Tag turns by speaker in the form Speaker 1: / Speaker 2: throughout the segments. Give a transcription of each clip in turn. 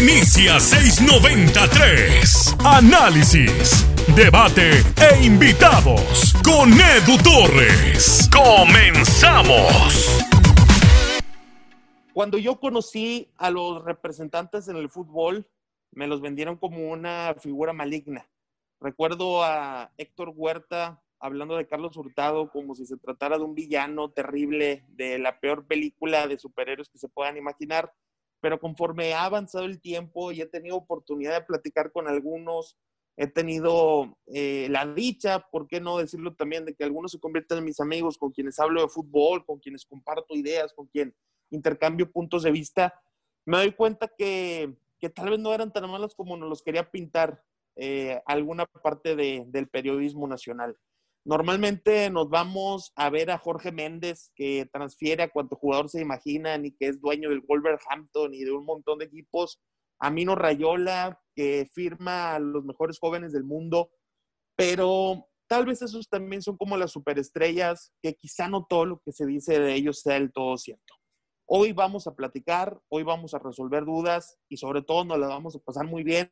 Speaker 1: Inicia 693. Análisis, debate e invitados con Edu Torres. Comenzamos.
Speaker 2: Cuando yo conocí a los representantes en el fútbol, me los vendieron como una figura maligna. Recuerdo a Héctor Huerta hablando de Carlos Hurtado como si se tratara de un villano terrible, de la peor película de superhéroes que se puedan imaginar. Pero conforme ha avanzado el tiempo y he tenido oportunidad de platicar con algunos, he tenido eh, la dicha, ¿por qué no decirlo también?, de que algunos se convierten en mis amigos, con quienes hablo de fútbol, con quienes comparto ideas, con quien intercambio puntos de vista. Me doy cuenta que, que tal vez no eran tan malos como nos los quería pintar eh, alguna parte de, del periodismo nacional. Normalmente nos vamos a ver a Jorge Méndez, que transfiere a cuanto jugador se imaginan y que es dueño del Wolverhampton y de un montón de equipos. A Mino Rayola, que firma a los mejores jóvenes del mundo. Pero tal vez esos también son como las superestrellas, que quizá no todo lo que se dice de ellos sea del todo cierto. Hoy vamos a platicar, hoy vamos a resolver dudas y sobre todo nos la vamos a pasar muy bien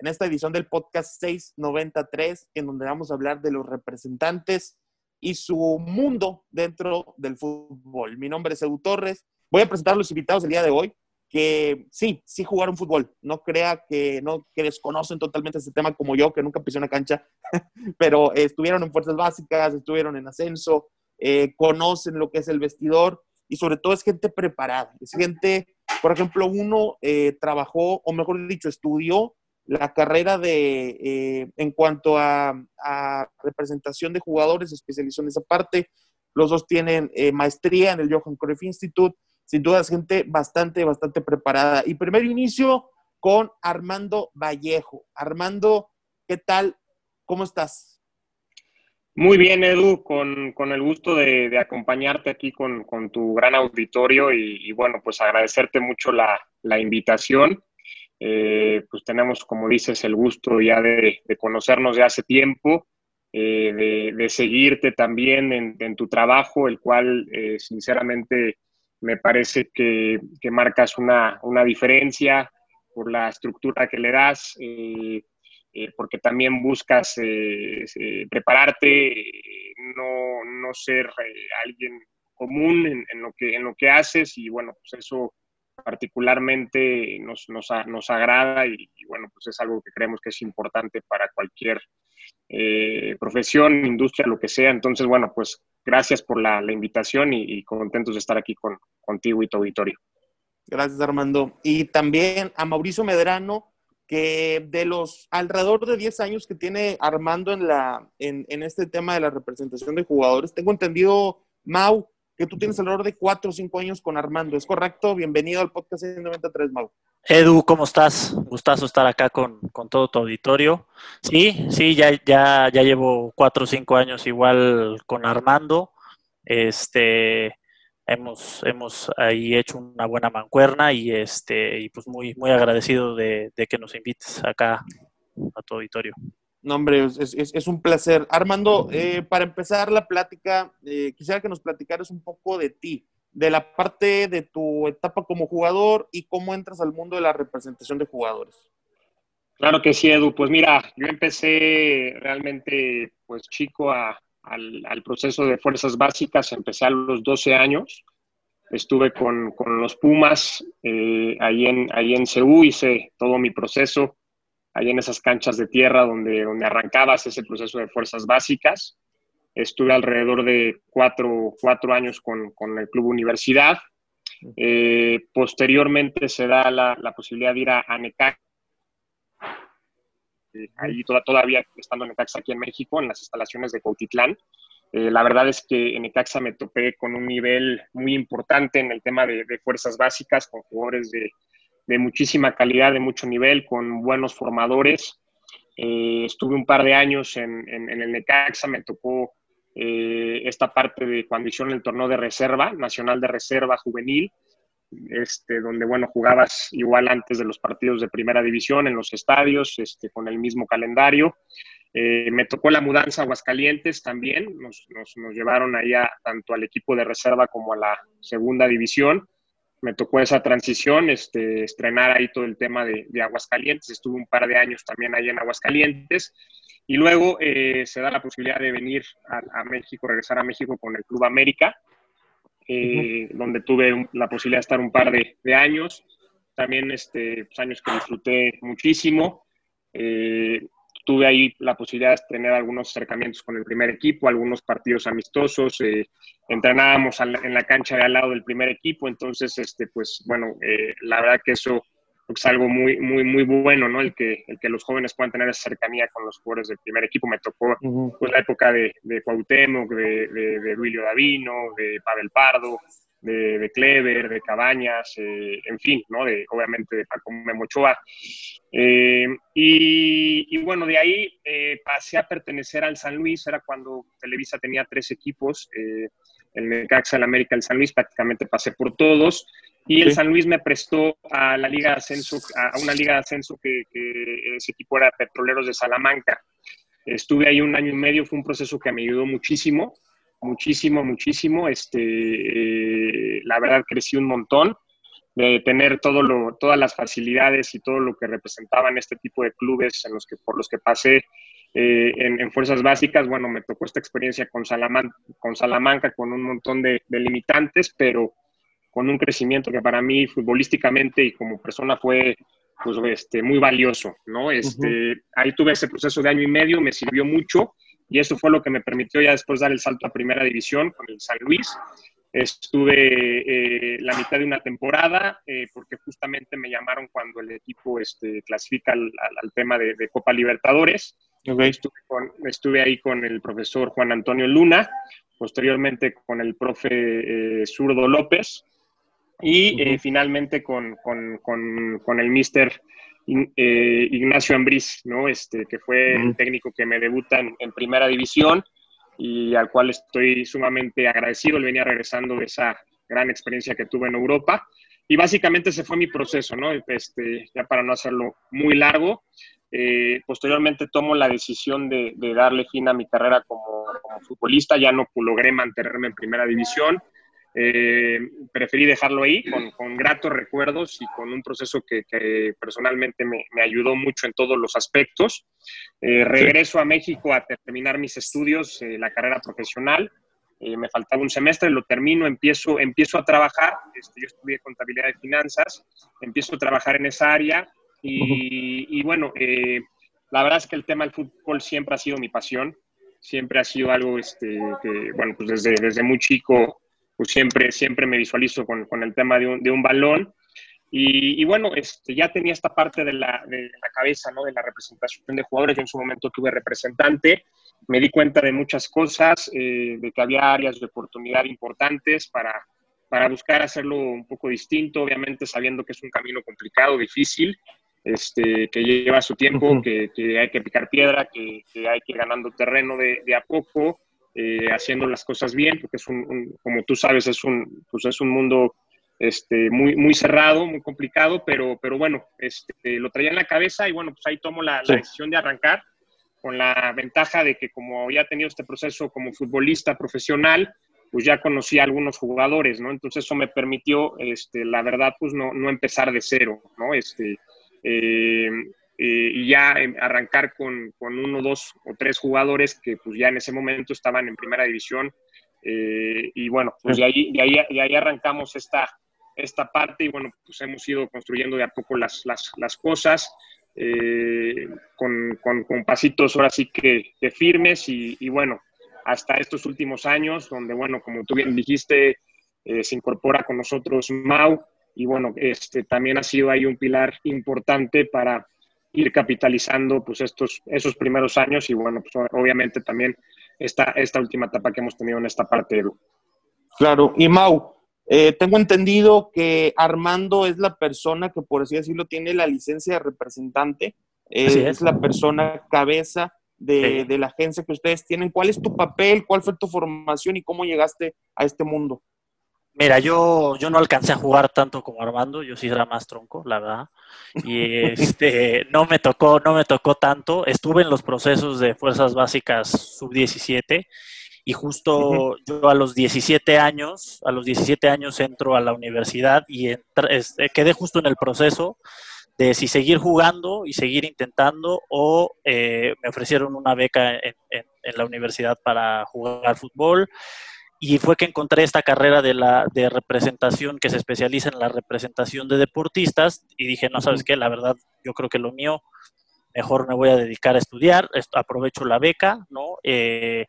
Speaker 2: en esta edición del podcast 693, en donde vamos a hablar de los representantes y su mundo dentro del fútbol. Mi nombre es Edu Torres. Voy a presentar a los invitados el día de hoy, que sí, sí jugaron fútbol. No crea que, no, que desconocen totalmente este tema como yo, que nunca pisé una cancha, pero estuvieron en fuerzas básicas, estuvieron en ascenso, eh, conocen lo que es el vestidor y sobre todo es gente preparada. Es gente, por ejemplo, uno eh, trabajó, o mejor dicho, estudió la carrera de, eh, en cuanto a, representación de jugadores, especializó en esa parte. Los dos tienen eh, maestría en el Johan Cruyff Institute. Sin duda es gente bastante, bastante preparada. Y primero inicio con Armando Vallejo. Armando, ¿qué tal? ¿Cómo estás?
Speaker 3: Muy bien, Edu, con, el gusto de, acompañarte aquí con, tu gran auditorio y, bueno, pues agradecerte mucho la, la invitación eh, pues tenemos, como dices, el gusto ya de, conocernos de hace tiempo, eh, de, seguirte también en, tu trabajo, el cual eh, sinceramente me parece que, marcas una, diferencia por la estructura que le das, porque también buscas prepararte, no, ser alguien común en, en, lo que, en lo que haces y bueno, pues eso particularmente nos, nos, agrada y, bueno, pues es algo que creemos que es importante para cualquier eh, profesión, industria, lo que sea. Entonces, bueno, pues gracias por la, invitación y, contentos de estar aquí con, contigo y tu auditorio.
Speaker 2: Gracias, Armando. Y también a Mauricio Medrano, que de los alrededor de 10 años que tiene Armando en, la, en, en este tema de la representación de jugadores, tengo entendido, Mau, que tú tienes alrededor de cuatro o cinco años con Armando. ¿Es correcto? Bienvenido al podcast 93, Mau.
Speaker 4: Edu, ¿cómo estás? Gustazo estar acá con, todo tu auditorio. Sí, sí, ya, ya, ya llevo cuatro o cinco años igual con Armando. Este, hemos, hemos ahí hecho una buena mancuerna y este, y pues muy, muy agradecido de, de que nos invites acá a tu auditorio.
Speaker 2: No, hombre, es, un placer. Armando, eh, para empezar la plática, eh, quisiera que nos platicaras un poco de ti, de la parte de tu etapa como jugador y cómo entras al mundo de la representación de jugadores.
Speaker 3: Claro que sí, Edu. Pues mira, yo empecé realmente pues chico al, proceso de fuerzas básicas, empecé a los 12 años, estuve con, los Pumas eh, ahí, en, ahí en CEU, hice todo mi proceso ahí en esas canchas de tierra donde, donde arrancabas ese proceso de fuerzas básicas. Estuve alrededor de cuatro, años con, el Club Universidad. Eh, posteriormente se da la, posibilidad de ir a, Necaxa, eh, ahí todavía estando en Necaxa aquí en México, en las instalaciones de Cautitlán. Eh, la verdad es que en Necaxa me topé con un nivel muy importante en el tema de fuerzas básicas, con jugadores de, de muchísima calidad, de mucho nivel, con buenos formadores. Eh, estuve un par de años en, el Necaxa, me tocó eh, esta parte de cuando hicieron el torneo de reserva, nacional de reserva juvenil, este, donde, bueno, jugabas igual antes de los partidos de primera división en los estadios, este, con el mismo calendario. Eh, me tocó la mudanza a Aguascalientes también, nos, nos llevaron allá tanto al equipo de reserva como a la segunda división me tocó esa transición, este, estrenar ahí todo el tema de, Aguascalientes. Estuve un par de años también ahí en Aguascalientes. Y luego eh, se da la posibilidad de venir a, México, regresar a México con el Club América, eh, donde tuve la posibilidad de estar un par de, años. También este, pues, años que disfruté muchísimo. Eh, tuve ahí la posibilidad de tener algunos acercamientos con el primer equipo, algunos partidos amistosos, eh, entrenábamos en la cancha de al lado del primer equipo, entonces, este, pues bueno, eh, la verdad que eso es algo muy, muy, muy bueno, ¿no? El que, el que los jóvenes puedan tener esa cercanía con los jugadores del primer equipo. Me tocó pues, la época de, de Cuauhtémoc, de, de, de Davino, de Pavel Pardo, de, de Clever, de Cabañas, eh, en fin, ¿no? De, obviamente de Paco Memochoa. Eh, y, bueno, de ahí eh, pasé a pertenecer al San Luis, era cuando Televisa tenía tres equipos, el Necaxa, el América, el San Luis, prácticamente pasé por todos. Y el San Luis me prestó a la Liga de Ascenso, a una Liga de Ascenso que, que ese equipo era Petroleros de Salamanca. Estuve ahí un año y medio, fue un proceso que me ayudó muchísimo muchísimo, muchísimo. Este, eh, la verdad crecí un montón de tener todo lo, todas las facilidades y todo lo que representaban este tipo de clubes en los que, por los que pasé eh, en, fuerzas básicas. Bueno, me tocó esta experiencia con, Salamanca, con Salamanca, con un montón de, limitantes, pero con un crecimiento que para mí futbolísticamente y como persona fue pues, este, muy valioso, ¿no? Este, Ahí tuve ese proceso de año y medio, me sirvió mucho y eso fue lo que me permitió ya después dar el salto a primera división con el San Luis. Estuve eh, la mitad de una temporada eh, porque justamente me llamaron cuando el equipo este, clasifica al, tema de, Copa Libertadores. Estuve, ahí con el profesor Juan Antonio Luna, posteriormente con el profe eh, Zurdo López y finalmente con, con, con el mister eh, Ignacio Ambriz, ¿no? Este, que fue el técnico que me debuta en, primera división y al cual estoy sumamente agradecido. Él venía regresando de esa gran experiencia que tuve en Europa. Y básicamente ese fue mi proceso, ¿no? Este, ya para no hacerlo muy largo, eh, posteriormente tomo la decisión de, darle fin a mi carrera como, como futbolista, ya no logré mantenerme en primera división, eh, preferí dejarlo ahí con, gratos recuerdos y con un proceso que, personalmente me, ayudó mucho en todos los aspectos. Eh, regreso a México a terminar mis estudios, eh, la carrera profesional. me faltaba un semestre, lo termino, empiezo, empiezo a trabajar. Este, yo estudié contabilidad de finanzas, empiezo a trabajar en esa área y, bueno, la verdad es que el tema del fútbol siempre ha sido mi pasión, siempre ha sido algo este, que, bueno, pues desde, desde muy chico pues siempre, siempre me visualizo con, con el tema de un, de un balón. Y, y, bueno, este, ya tenía esta parte de la, de la, cabeza, ¿no? De la representación de jugadores. Yo en su momento tuve representante, me di cuenta de muchas cosas, eh, de que había áreas de oportunidad importantes para, para buscar hacerlo un poco distinto, obviamente sabiendo que es un camino complicado, difícil, este, que lleva su tiempo, que, que, hay que picar piedra, que, que, hay que ir ganando terreno de, de a poco eh, haciendo las cosas bien, porque es un, como tú sabes, es un, pues es un mundo este, muy, muy cerrado, muy complicado, pero, pero bueno, este, lo traía en la cabeza y bueno, pues ahí tomo la, decisión de arrancar con la ventaja de que como había tenido este proceso como futbolista profesional, pues ya conocí a algunos jugadores, ¿no? Entonces eso me permitió, este, la verdad, pues no, no empezar de cero, ¿no? Este, eh, eh, y ya arrancar con, con, uno, dos o tres jugadores que pues ya en ese momento estaban en primera división. Eh, y bueno, pues de ahí, de ahí, de ahí arrancamos esta, esta parte y bueno, pues hemos ido construyendo de a poco las, las, las cosas. Eh, con, con, con, pasitos ahora sí que, que firmes y, y, bueno, hasta estos últimos años, donde bueno, como tú bien dijiste, se incorpora con nosotros Mau y bueno, este también ha sido ahí un pilar importante para, ir capitalizando pues estos, esos primeros años y bueno, pues obviamente también esta, esta última etapa que hemos tenido en esta parte,
Speaker 2: Claro, y Mau, eh, tengo entendido que Armando es la persona que, por así decirlo, tiene la licencia de representante, eh, es. la persona cabeza de, de, la agencia que ustedes tienen. ¿Cuál es tu papel? ¿Cuál fue tu formación y cómo llegaste a este mundo?
Speaker 4: Mira, yo, yo no alcancé a jugar tanto como Armando, yo sí era más tronco, la verdad. Y este, no me tocó, no me tocó tanto. Estuve en los procesos de fuerzas básicas sub-17 y justo yo a los 17 años, a los 17 años entro a la universidad y este, quedé justo en el proceso de si seguir jugando y seguir intentando o eh, me ofrecieron una beca en, la universidad para jugar fútbol y fue que encontré esta carrera de, la, de representación que se especializa en la representación de deportistas y dije, no, ¿sabes qué? La verdad, yo creo que lo mío, mejor me voy a dedicar a estudiar, aprovecho la beca, ¿no? Eh,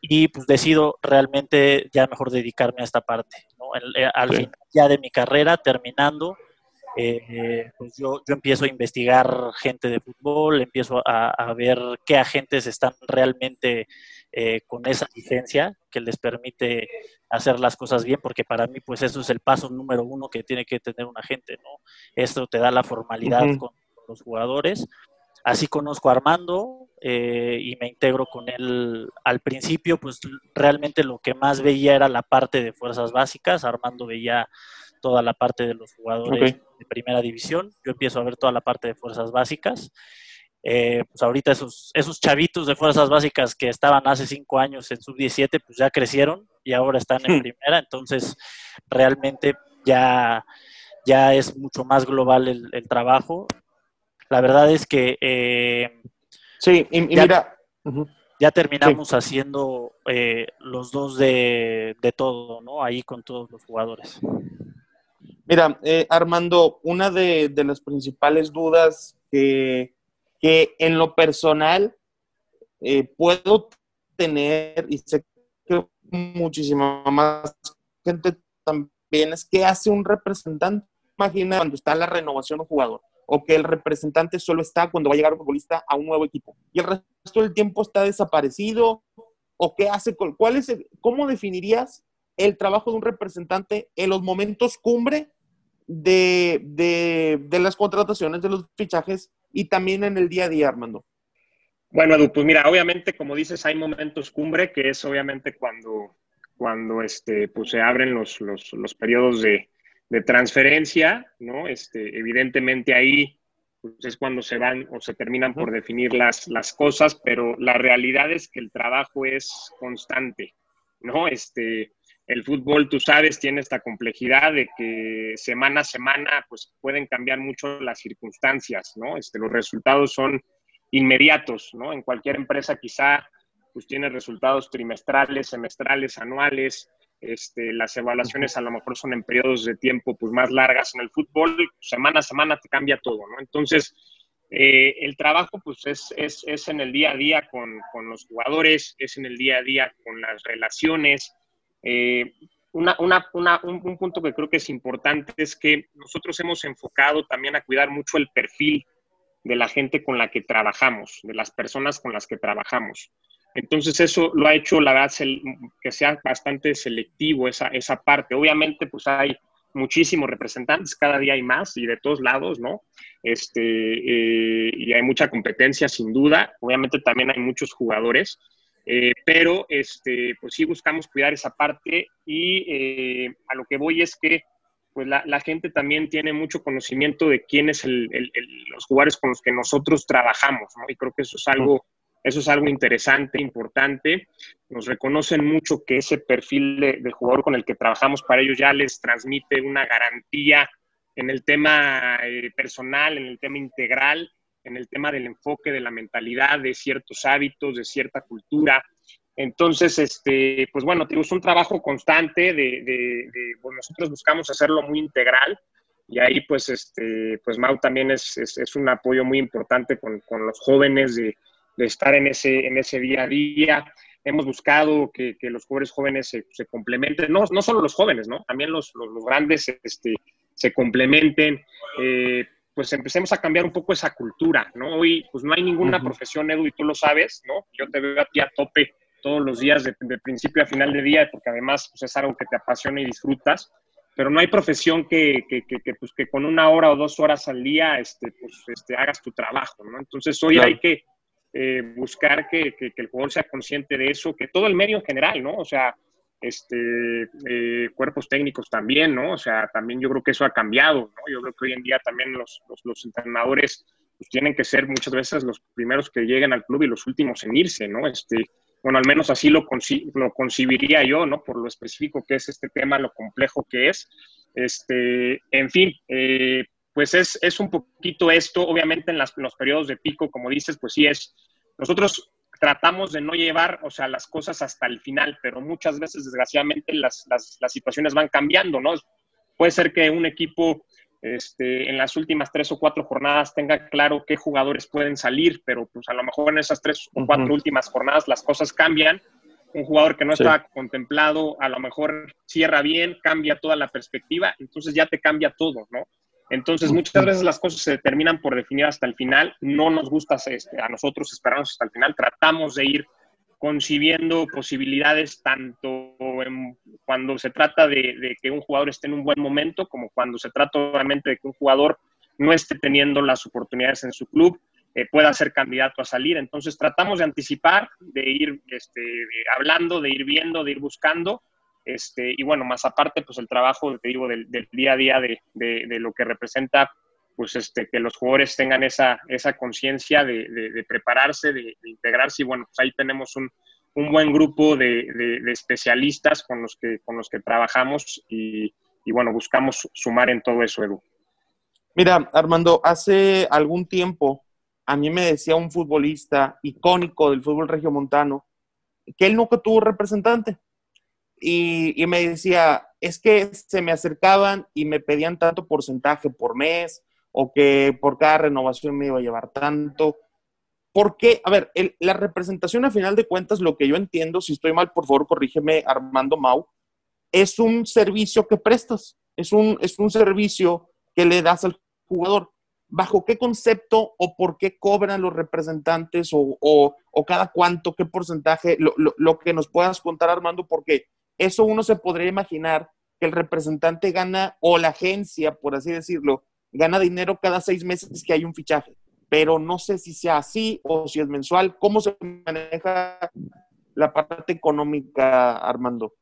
Speaker 4: y pues decido realmente ya mejor dedicarme a esta parte. ¿no? Eh, al final ya de mi carrera, terminando, eh, pues yo, yo, empiezo a investigar gente de fútbol, empiezo a, ver qué agentes están realmente eh, con esa licencia que les permite hacer las cosas bien, porque para mí pues eso es el paso número uno que tiene que tener un agente, ¿no? Esto te da la formalidad con los jugadores. Así conozco a Armando, eh, y me integro con él al principio, pues realmente lo que más veía era la parte de fuerzas básicas, Armando veía toda la parte de los jugadores de primera división, yo empiezo a ver toda la parte de fuerzas básicas. Eh, pues ahorita esos, esos chavitos de fuerzas básicas que estaban hace cinco años en sub-17, pues ya crecieron y ahora están en primera, entonces realmente ya, ya es mucho más global el, trabajo. La verdad es que eh,
Speaker 2: Sí, y, mira.
Speaker 4: Ya terminamos haciendo eh, los dos de, todo, ¿no? Ahí con todos los jugadores.
Speaker 2: Mira, eh, Armando, una de, las principales dudas que, que en lo personal eh, puedo tener, y sé que muchísima más gente también, es que hace un representante. Imagina cuando está la renovación de un jugador o que el representante solo está cuando va a llegar un futbolista a un nuevo equipo y el resto del tiempo está desaparecido o qué hace, cuál es, cómo definirías el trabajo de un representante en los momentos cumbre de, de, las contrataciones, de los fichajes y también en el día a día, Armando?
Speaker 3: Bueno, Edu, pues mira, obviamente, como dices, hay momentos cumbre, que es obviamente cuando, cuando este, pues se abren los, los, los periodos de, de transferencia, ¿no? Este, evidentemente ahí pues, es cuando se van o se terminan por definir las, las cosas, pero la realidad es que el trabajo es constante, ¿no? Este, el fútbol, tú sabes, tiene esta complejidad de que semana a semana pues pueden cambiar mucho las circunstancias, ¿no? Este, los resultados son inmediatos, ¿no? En cualquier empresa quizá pues tiene resultados trimestrales, semestrales, anuales, este, las evaluaciones a lo mejor son en periodos de tiempo pues, más largas. En el fútbol, semana a semana te cambia todo, ¿no? Entonces, eh, el trabajo pues es, es, es, en el día a día con, con, los jugadores, es en el día a día con las relaciones. Eh, una, una, una, un, un, punto que creo que es importante es que nosotros hemos enfocado también a cuidar mucho el perfil de la gente con la que trabajamos, de las personas con las que trabajamos. Entonces eso lo ha hecho, la verdad, que sea bastante selectivo esa, esa parte. Obviamente, pues hay muchísimos representantes, cada día hay más y de todos lados, ¿no? Este, eh, y hay mucha competencia, sin duda. Obviamente también hay muchos jugadores, eh, pero este, pues sí buscamos cuidar esa parte y eh, a lo que voy es que pues la, la, gente también tiene mucho conocimiento de quiénes son los jugadores con los que nosotros trabajamos, ¿no? Y creo que eso es algo eso es algo interesante, importante. Nos reconocen mucho que ese perfil de, jugador con el que trabajamos para ellos ya les transmite una garantía en el tema eh, personal, en el tema integral, en el tema del enfoque, de la mentalidad, de ciertos hábitos, de cierta cultura. Entonces, este, pues bueno, es un trabajo constante de, pues nosotros buscamos hacerlo muy integral y ahí pues, este, pues Mau también es, es, un apoyo muy importante con, con los jóvenes de, de estar en ese, en ese día a día. Hemos buscado que, los jóvenes jóvenes se, complementen, no, no solo los jóvenes, ¿no? También los, los, grandes este, se complementen. Eh, pues empecemos a cambiar un poco esa cultura, ¿no? Hoy, pues no hay ninguna profesión, Edu, y tú lo sabes, ¿no? Yo te veo a ti a tope todos los días, de, principio a final de día, porque además pues, es algo que te apasiona y disfrutas, pero no hay profesión que, que, que, pues, que con una hora o dos horas al día este, pues, este, hagas tu trabajo, ¿no? Entonces hoy hay que eh, buscar que, el jugador sea consciente de eso, que todo el medio en general, ¿no? O sea, este, eh, cuerpos técnicos también, ¿no? O sea, también yo creo que eso ha cambiado, ¿no? Yo creo que hoy en día también los, los, entrenadores pues, tienen que ser muchas veces los primeros que lleguen al club y los últimos en irse, ¿no? Este, bueno, al menos así lo, lo concibiría yo, ¿no? Por lo específico que es este tema, lo complejo que es. Este, en fin, eh, pues es, es, un poquito esto, obviamente en, las, los periodos de pico, como dices, pues sí es, nosotros tratamos de no llevar, o sea, las cosas hasta el final, pero muchas veces, desgraciadamente, las, las, las situaciones van cambiando, ¿no? Puede ser que un equipo este, en las últimas tres o cuatro jornadas tenga claro qué jugadores pueden salir, pero pues a lo mejor en esas tres o cuatro últimas jornadas las cosas cambian. Un jugador que no está contemplado a lo mejor cierra bien, cambia toda la perspectiva, entonces ya te cambia todo, ¿no? Entonces, muchas veces las cosas se terminan por definir hasta el final. No nos gusta este, a nosotros esperarnos hasta el final. Tratamos de ir concibiendo posibilidades tanto cuando se trata de, que un jugador esté en un buen momento como cuando se trata obviamente de que un jugador no esté teniendo las oportunidades en su club, eh, pueda ser candidato a salir. Entonces tratamos de anticipar, de ir este, hablando, de ir viendo, de ir buscando este, y bueno, más aparte, pues el trabajo, te digo, del, día a día de, lo que representa, pues este, que los jugadores tengan esa, esa conciencia de, prepararse, de, integrarse. Y bueno, pues ahí tenemos un, buen grupo de, especialistas con los que, con los que trabajamos y, y bueno, buscamos sumar en todo eso, Edu.
Speaker 2: Mira, Armando, hace algún tiempo a mí me decía un futbolista icónico del fútbol regiomontano que él nunca tuvo representante y, me decía, es que se me acercaban y me pedían tanto porcentaje por mes o que por cada renovación me iba a llevar tanto. Porque, a ver, la representación a final de cuentas, lo que yo entiendo, si estoy mal, por favor, corrígeme, Armando Mau, es un servicio que prestas, es un, es un servicio que le das al jugador. ¿Bajo qué concepto o por qué cobran los representantes o, o, cada cuánto, qué porcentaje? Lo, lo, lo, que nos puedas contar, Armando, porque eso uno se podría imaginar que el representante gana, o la agencia, por así decirlo, gana dinero cada seis meses que hay un fichaje. Pero no sé si sea así o si es mensual. ¿Cómo se maneja la parte económica, Armando?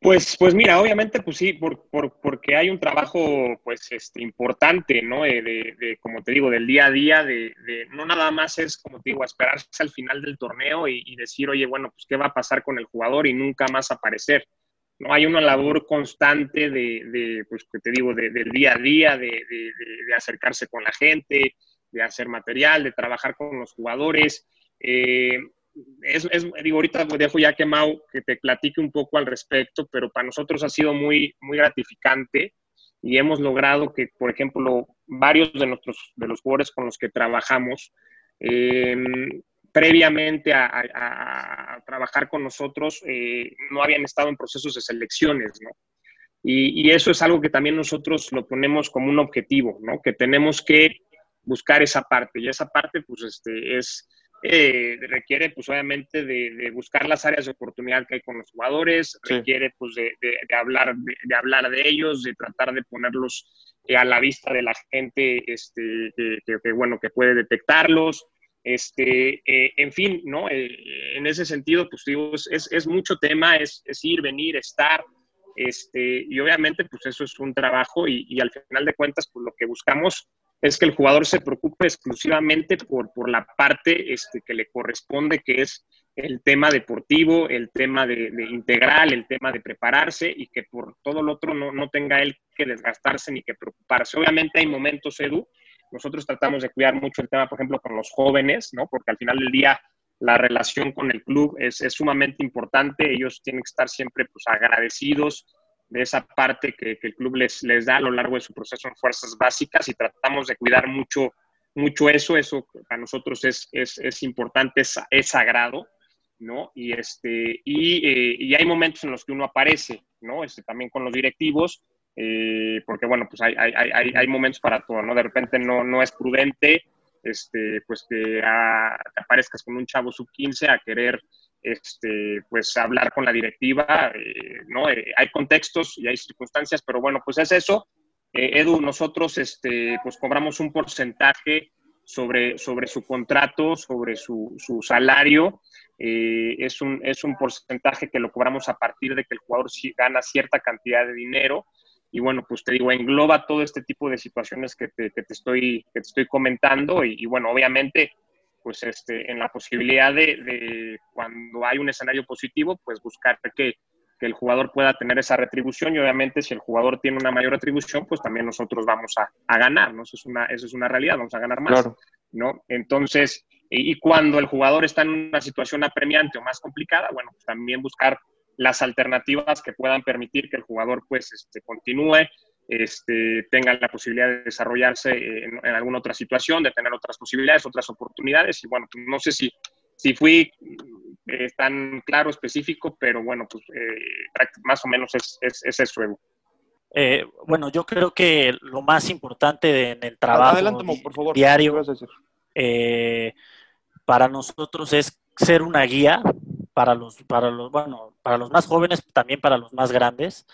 Speaker 3: Pues, pues mira, obviamente, pues sí, por, porque hay un trabajo, pues, este, importante, ¿no? De, como te digo, del día a día, de, no nada más es, como te digo, esperarse al final del torneo y, y, decir, oye, bueno, pues, ¿qué va a pasar con el jugador? Y nunca más aparecer. ¿No? Hay una labor constante de, pues, que te digo, del día a día, de, acercarse con la gente, de hacer material, de trabajar con los jugadores. Eh, es, digo, ahorita dejo ya que Mau que te platique un poco al respecto, pero para nosotros ha sido muy, muy gratificante y hemos logrado que, por ejemplo, varios de, nuestros, de los jugadores con los que trabajamos eh, previamente a, trabajar con nosotros eh, no habían estado en procesos de selecciones, ¿no? Y, eso es algo que también nosotros lo ponemos como un objetivo, ¿no? Que tenemos que buscar esa parte y esa parte pues este, es, eh, requiere pues obviamente de, buscar las áreas de oportunidad que hay con los jugadores, requiere pues de, hablar, de, hablar de ellos, de tratar de ponerlos eh, a la vista de la gente este, que, bueno, que puede detectarlos, este, eh, en fin, ¿no? Eh, en ese sentido, pues digo, es, es mucho tema, es, es, ir, venir, estar, este, y obviamente, pues eso es un trabajo y, y, al final de cuentas, pues lo que buscamos es que el jugador se preocupe exclusivamente por, por la parte este, que le corresponde, que es el tema deportivo, el tema de, de, integral, el tema de prepararse y que por todo lo otro no, no tenga él que desgastarse ni que preocuparse. Obviamente hay momentos, Edu, nosotros tratamos de cuidar mucho el tema, por ejemplo, con los jóvenes, ¿no? Porque al final del día la relación con el club es, sumamente importante. Ellos tienen que estar siempre pues, agradecidos de esa parte que, el club les, les da a lo largo de su proceso en fuerzas básicas y tratamos de cuidar mucho, mucho eso. Eso para nosotros es, es, es importante, es, es, sagrado, ¿no? Y, este, y, eh, y, hay momentos en los que uno aparece, ¿no? Este, también con los directivos eh, porque bueno, pues hay, hay, hay, momentos para todo, ¿no? De repente no, no es prudente, este, pues que te aparezcas con un chavo sub-15 a querer, este, pues hablar con la directiva, eh, ¿no? Eh, hay contextos y hay circunstancias, pero bueno, pues es eso. Edu, nosotros, este, pues cobramos un porcentaje sobre, sobre su contrato, sobre su, su salario. es, un, es un porcentaje que lo cobramos a partir de que el jugador gana cierta cantidad de dinero y bueno, pues te digo, engloba todo este tipo de situaciones que te, que te, estoy, que te estoy comentando y, bueno, obviamente pues este, en la posibilidad de, cuando hay un escenario positivo, pues buscar que, el jugador pueda tener esa retribución y obviamente si el jugador tiene una mayor retribución, pues también nosotros vamos a, ganar, ¿no? Eso es, una, eso es una realidad, vamos a ganar más, ¿no? Entonces, y, cuando el jugador está en una situación apremiante o más complicada, bueno, pues también buscar las alternativas que puedan permitir que el jugador pues este, continúe, este, tengan la posibilidad de desarrollarse en, alguna otra situación, de tener otras posibilidades, otras oportunidades. Y bueno, pues, no sé si, si fui eh, tan claro, específico, pero bueno, pues eh, más o menos es, es, es eso,
Speaker 4: eh, bueno, yo creo que lo más importante en el trabajo diario para nosotros es ser una guía para los, para los, bueno, para los más jóvenes, también para los más grandes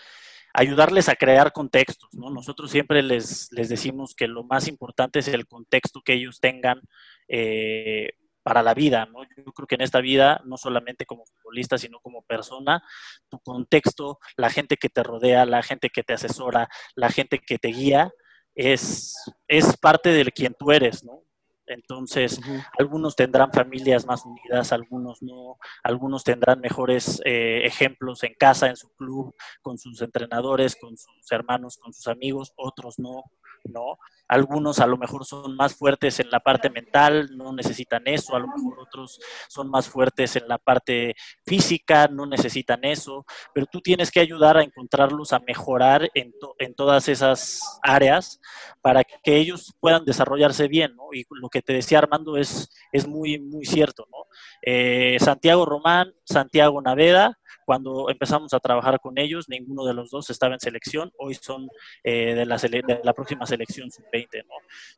Speaker 4: ayudarles a crear contextos, ¿no? Nosotros siempre les, les decimos que lo más importante es el contexto que ellos tengan eh, para la vida, ¿no? Yo creo que en esta vida, no solamente como futbolista, sino como persona, tu contexto, la gente que te rodea, la gente que te asesora, la gente que te guía, es, es parte de quien tú eres, ¿no? Entonces, algunos tendrán familias más unidas, algunos no, algunos tendrán mejores eh, ejemplos en casa, en su club, con sus entrenadores, con sus hermanos, con sus amigos, otros no. ¿No? Algunos a lo mejor son más fuertes en la parte mental, no necesitan eso, a lo mejor otros son más fuertes en la parte física, no necesitan eso, pero tú tienes que ayudar a encontrarlos, a mejorar en, en todas esas áreas para que ellos puedan desarrollarse bien. Y lo que te decía Armando es, es muy, muy cierto, ¿no? Eh, Santiago Román, Santiago Naveda, cuando empezamos a trabajar con ellos, ninguno de los dos estaba en selección, hoy son eh, de, la de, la próxima selección sub-20. ¿no?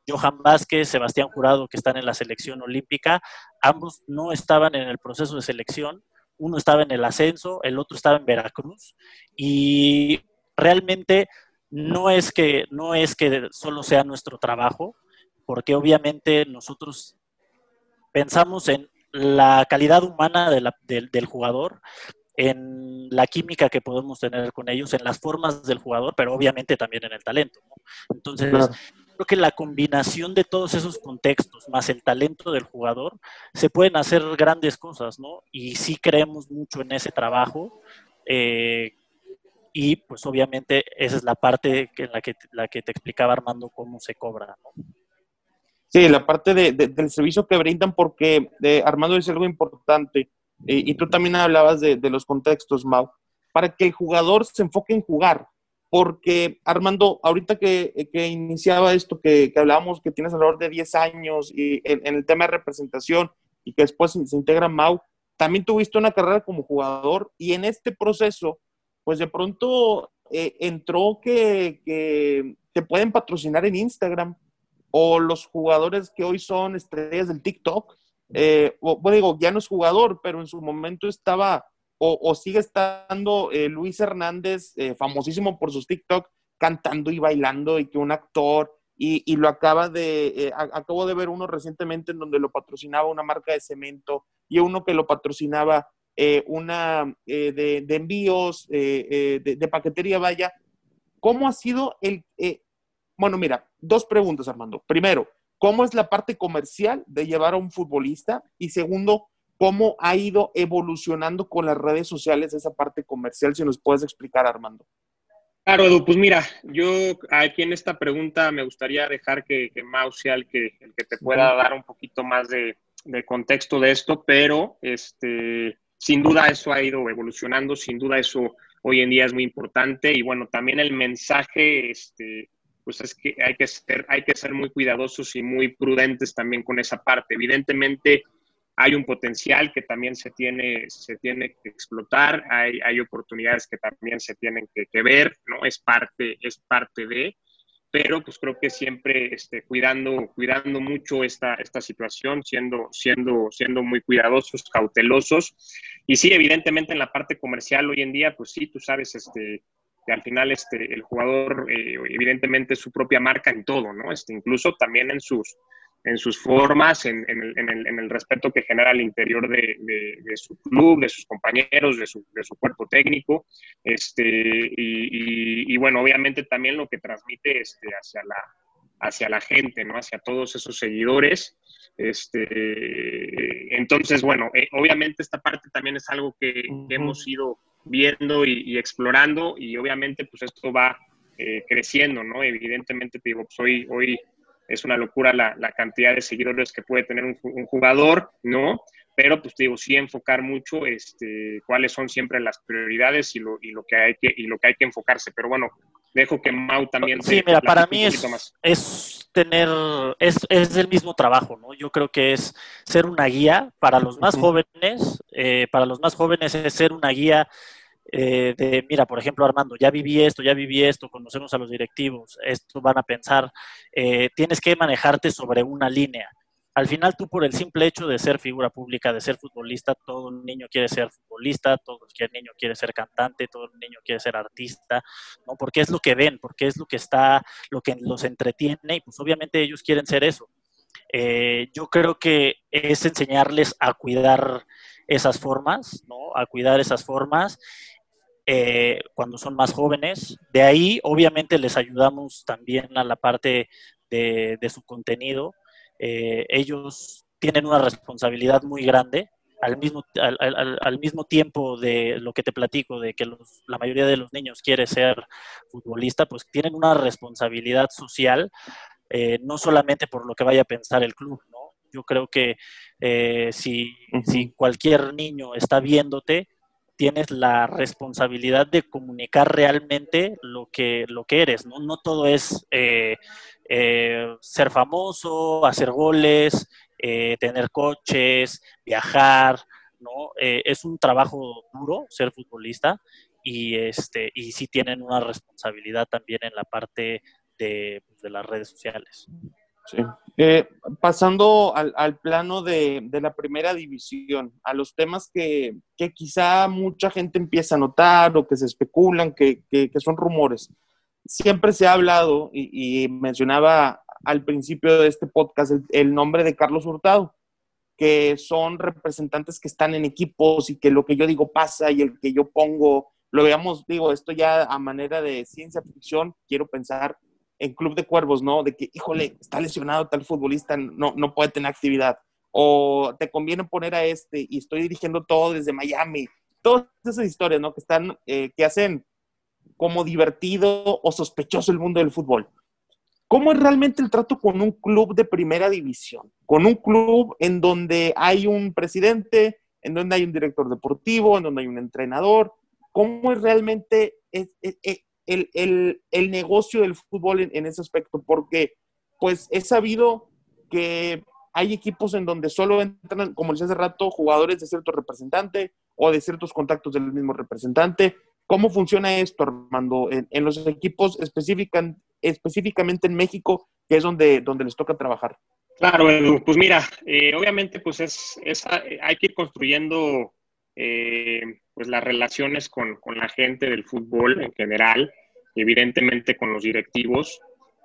Speaker 4: Johan Vázquez, Sebastián Jurado, que están en la selección olímpica, ambos no estaban en el proceso de selección, uno estaba en el ascenso, el otro estaba en Veracruz, y realmente no es que, no es que solo sea nuestro trabajo, porque obviamente nosotros pensamos en la calidad humana del jugador, en la química que podemos tener con ellos, en las formas del jugador, pero obviamente también en el talento. Entonces, creo que la combinación de todos esos contextos, más el talento del jugador, se pueden hacer grandes cosas, ¿no? Y sí creemos mucho en ese trabajo. Eh, y pues obviamente esa es la parte en la que, la que te explicaba Armando cómo se cobra, ¿no?
Speaker 2: Sí, la parte del servicio que brindan, porque eh, Armando dice algo importante y tú también hablabas de, los contextos, Mau, para que el jugador se enfoque en jugar. Porque, Armando, ahorita que, iniciaba esto, que, hablábamos que tienes alrededor de 10 años y en, el tema de representación y que después se, integra Mau, también tuviste una carrera como jugador y en este proceso, pues de pronto eh, entró que, que te pueden patrocinar en Instagram o los jugadores que hoy son estrellas del TikTok eh, bueno, digo, ya no es jugador, pero en su momento estaba o, sigue estando eh, Luis Hernández, eh, famosísimo por sus TikTok, cantando y bailando y que un actor, y, lo acaba de, acabo de ver uno recientemente en donde lo patrocinaba una marca de cemento y uno que lo patrocinaba una de, envíos, de, de, paquetería, vaya. ¿Cómo ha sido el... bueno, mira, dos preguntas, Armando. Primero, cómo es la parte comercial de llevar a un futbolista y segundo, cómo ha ido evolucionando con las redes sociales esa parte comercial, si nos puedes explicar, Armando.
Speaker 3: Claro, Edu, pues mira, yo aquí en esta pregunta me gustaría dejar que, que Mau sea el que, el que te pueda dar un poquito más de, de contexto de esto, pero este, sin duda eso ha ido evolucionando, sin duda eso hoy en día es muy importante y bueno, también el mensaje este, pues es que hay que ser, hay que ser muy cuidadosos y muy prudentes también con esa parte. Evidentemente hay un potencial que también se tiene, se tiene que explotar, hay, hay oportunidades que también se tienen que, ver, ¿no? Es parte, es parte de, pero pues creo que siempre este, cuidando, cuidando mucho esta, esta situación, siendo, siendo, siendo muy cuidadosos, cautelosos. Y sí, evidentemente en la parte comercial hoy en día, pues sí, tú sabes, este, que al final este, el jugador eh, evidentemente es su propia marca en todo, ¿no? Este, incluso también en sus, en sus formas, en, en, el, en, el, respeto que genera al interior de, de, su club, de sus compañeros, de su, de su cuerpo técnico, este, y, y, bueno, obviamente también lo que transmite este, hacia, la, hacia la gente, ¿no? Hacia todos esos seguidores. Este, entonces, bueno, eh, obviamente esta parte también es algo que, hemos ido viendo y, explorando y obviamente pues esto va eh, creciendo, ¿no? Evidentemente, te digo, pues hoy, hoy es una locura la, cantidad de seguidores que puede tener un, jugador, ¿no? Pero pues te digo, sí enfocar mucho este, cuáles son siempre las prioridades y lo, y lo, que hay que, y lo que hay que enfocarse. Pero bueno, dejo que Mau también...
Speaker 4: Sí, mira, para mí es, es tener, es, es el mismo trabajo, ¿no? Yo creo que es ser una guía para los más jóvenes, eh, para los más jóvenes es ser una guía eh, de, mira, por ejemplo, Armando, ya viví esto, ya viví esto, conocemos a los directivos, esto van a pensar, eh, tienes que manejarte sobre una línea. Al final tú por el simple hecho de ser figura pública, de ser futbolista, todo niño quiere ser futbolista, todo niño quiere ser cantante, todo niño quiere ser artista, ¿no? Porque es lo que ven, porque es lo que está, lo que los entretiene y pues obviamente ellos quieren ser eso. Eh, yo creo que es enseñarles a cuidar esas formas, ¿no? A cuidar esas formas eh, cuando son más jóvenes. De ahí, obviamente, les ayudamos también a la parte de, su contenido. Eh, ellos tienen una responsabilidad muy grande. Al mismo, al, mismo tiempo de lo que te platico, de que la mayoría de los niños quiere ser futbolista, pues tienen una responsabilidad social, eh, no solamente por lo que vaya a pensar el club, ¿no? Yo creo que si, si cualquier niño está viéndote, tienes la responsabilidad de comunicar realmente lo que, lo que eres, ¿no? No todo es eh, eh, ser famoso, hacer goles, eh, tener coches, viajar, ¿no? es un trabajo duro ser futbolista y, este, y sí tienen una responsabilidad también en la parte de, de las redes sociales.
Speaker 2: Sí. Eh, pasando al, plano de, la primera división, a los temas que, quizá mucha gente empieza a notar o que se especulan, que, son rumores. Siempre se ha hablado y, mencionaba al principio de este podcast el, nombre de Carlos Hurtado, que son representantes que están en equipos y que lo que yo digo pasa y el que yo pongo, lo veamos, digo, esto ya a manera de ciencia ficción, quiero pensar en Club de Cuervos, ¿no? De que, híjole, está lesionado tal futbolista, no, no puede tener actividad. O te conviene poner a este y estoy dirigiendo todo desde Miami. Todas esas historias, ¿no? Que están, eh, que hacen como divertido o sospechoso el mundo del fútbol. ¿Cómo es realmente el trato con un club de primera división? Con un club en donde hay un presidente, en donde hay un director deportivo, en donde hay un entrenador. ¿Cómo es realmente el, negocio del fútbol en, ese aspecto, porque pues he sabido que hay equipos en donde solo entran, como les hace rato, jugadores de cierto representante o de ciertos contactos del mismo representante. ¿Cómo funciona esto, Armando, en, los equipos específicamente en México, que es donde, donde les toca trabajar?
Speaker 3: Claro, Edu. Pues mira, eh, obviamente pues es, hay que ir construyendo eh, pues las relaciones con, con, la gente del fútbol en general, evidentemente con los directivos.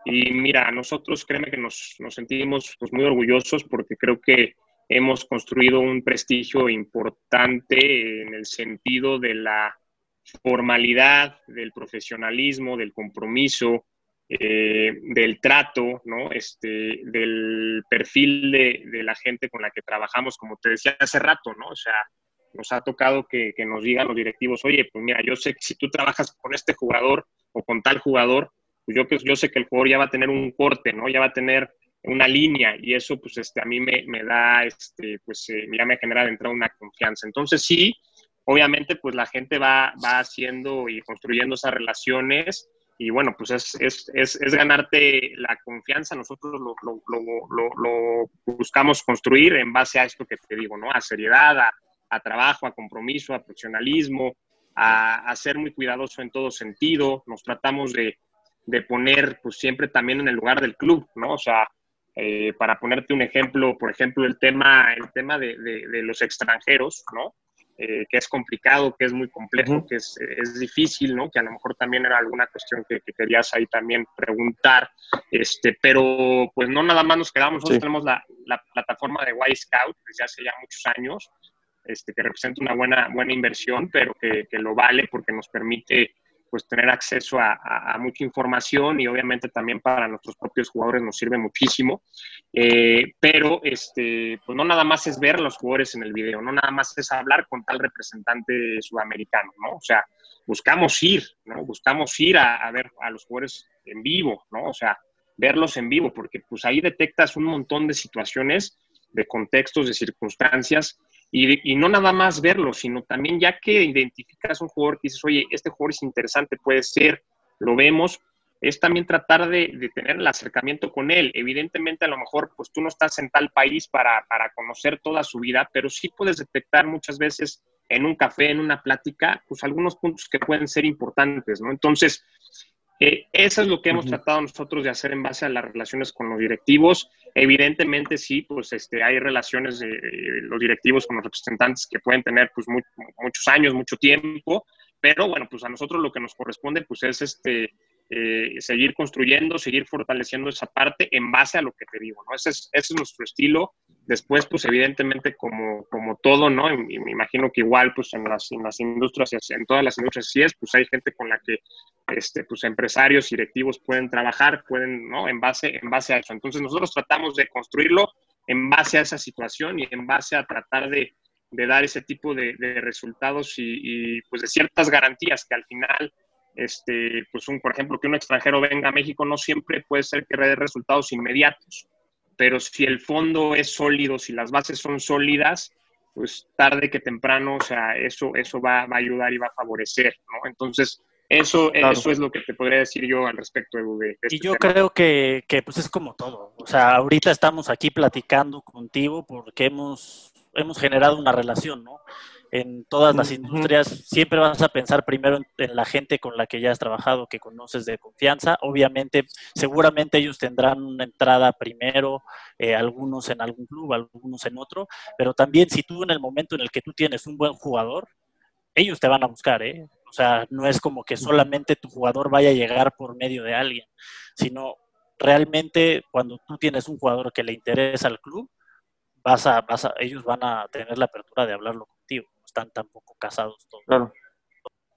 Speaker 3: Y mira, nosotros créeme que nos, nos sentimos pues, muy orgullosos porque creo que hemos construido un prestigio importante en el sentido de la formalidad, del profesionalismo, del compromiso, eh, del trato, ¿no? Este, del perfil de, de, la gente con la que trabajamos, como te decía hace rato, ¿no? O sea, nos ha tocado que, nos digan los directivos, oye, pues mira, yo sé que si tú trabajas con este jugador o con tal jugador, pues yo, yo sé que el jugador ya va a tener un corte, ¿no? Ya va a tener una línea y eso pues este, a mí me, da, este, pues eh, ya me genera dentro una confianza. Entonces sí, obviamente pues la gente va, va haciendo y construyendo esas relaciones y bueno, pues es, es, ganarte la confianza. Nosotros lo, lo, buscamos construir en base a esto que te digo, ¿no? A seriedad, a trabajo, a compromiso, a profesionalismo, a, ser muy cuidadoso en todo sentido. Nos tratamos de, poner pues siempre también en el lugar del club, ¿no? O sea, eh, para ponerte un ejemplo, por ejemplo, el tema, el tema de, los extranjeros, ¿no? Eh, que es complicado, que es muy complejo, que es, difícil, ¿no? Que a lo mejor también era alguna cuestión que, querías ahí también preguntar, este, pero pues no nada más nos quedamos, nosotros tenemos la, la, plataforma de Y Scout desde hace ya muchos años, este, que representa una buena, buena inversión, pero que, lo vale porque nos permite pues tener acceso a, mucha información y obviamente también para nuestros propios jugadores nos sirve muchísimo. Eh, pero este, pues no nada más es ver a los jugadores en el video, no nada más es hablar con tal representante sudamericano, ¿no? O sea, buscamos ir, ¿no? Buscamos ir a, a ver a los jugadores en vivo, ¿no? O sea, verlos en vivo, porque pues ahí detectas un montón de situaciones, de contextos, de circunstancias y, no nada más verlo, sino también ya que identificas un jugador que dices, oye, este jugador es interesante, puede ser, lo vemos, es también tratar de, tener el acercamiento con él. Evidentemente, a lo mejor, pues tú no estás en tal país para, para, conocer toda su vida, pero sí puedes detectar muchas veces en un café, en una plática, pues algunos puntos que pueden ser importantes, ¿no? Entonces, eh, eso es lo que hemos tratado nosotros de hacer en base a las relaciones con los directivos. Evidentemente, sí, pues este, hay relaciones de, los directivos con los representantes que pueden tener pues, muchos años, mucho tiempo, pero bueno, pues a nosotros lo que nos corresponde pues es este, eh, seguir construyendo, seguir fortaleciendo esa parte en base a lo que te digo, ¿no? Ese es, ese es nuestro estilo. Después, pues evidentemente, como, como todo, ¿no? Me imagino que igual, pues en las, en las industrias, en todas las industrias sí es, pues hay gente con la que, este, pues empresarios, directivos pueden trabajar, pueden, ¿no? En base, en base a eso. Entonces, nosotros tratamos de construirlo en base a esa situación y en base a tratar de, de dar ese tipo de, de resultados y, y, pues de ciertas garantías que al final este, pues un, por ejemplo, que un extranjero venga a México no siempre puede ser que dé resultados inmediatos, pero si el fondo es sólido, si las bases son sólidas, pues tarde que temprano, o sea, eso, eso va, a ayudar y va a favorecer, ¿no? Entonces, eso, eso es lo que te podría decir yo al respecto de, este
Speaker 4: Y yo creo que, que, pues es como todo. O sea, ahorita estamos aquí platicando contigo porque hemos, hemos generado una relación, ¿no? En todas las industrias siempre vas a pensar primero en, la gente con la que ya has trabajado, que conoces de confianza. Obviamente, seguramente ellos tendrán una entrada primero, eh, algunos en algún club, algunos en otro, pero también si tú en el momento en el que tú tienes un buen jugador, ellos te van a buscar, ¿eh? O sea, no es como que solamente tu jugador vaya a llegar por medio de alguien, sino realmente cuando tú tienes un jugador que le interesa al club, vas a, vas a, ellos van a tener la apertura de hablarlo contigo están tampoco casados.
Speaker 2: Claro.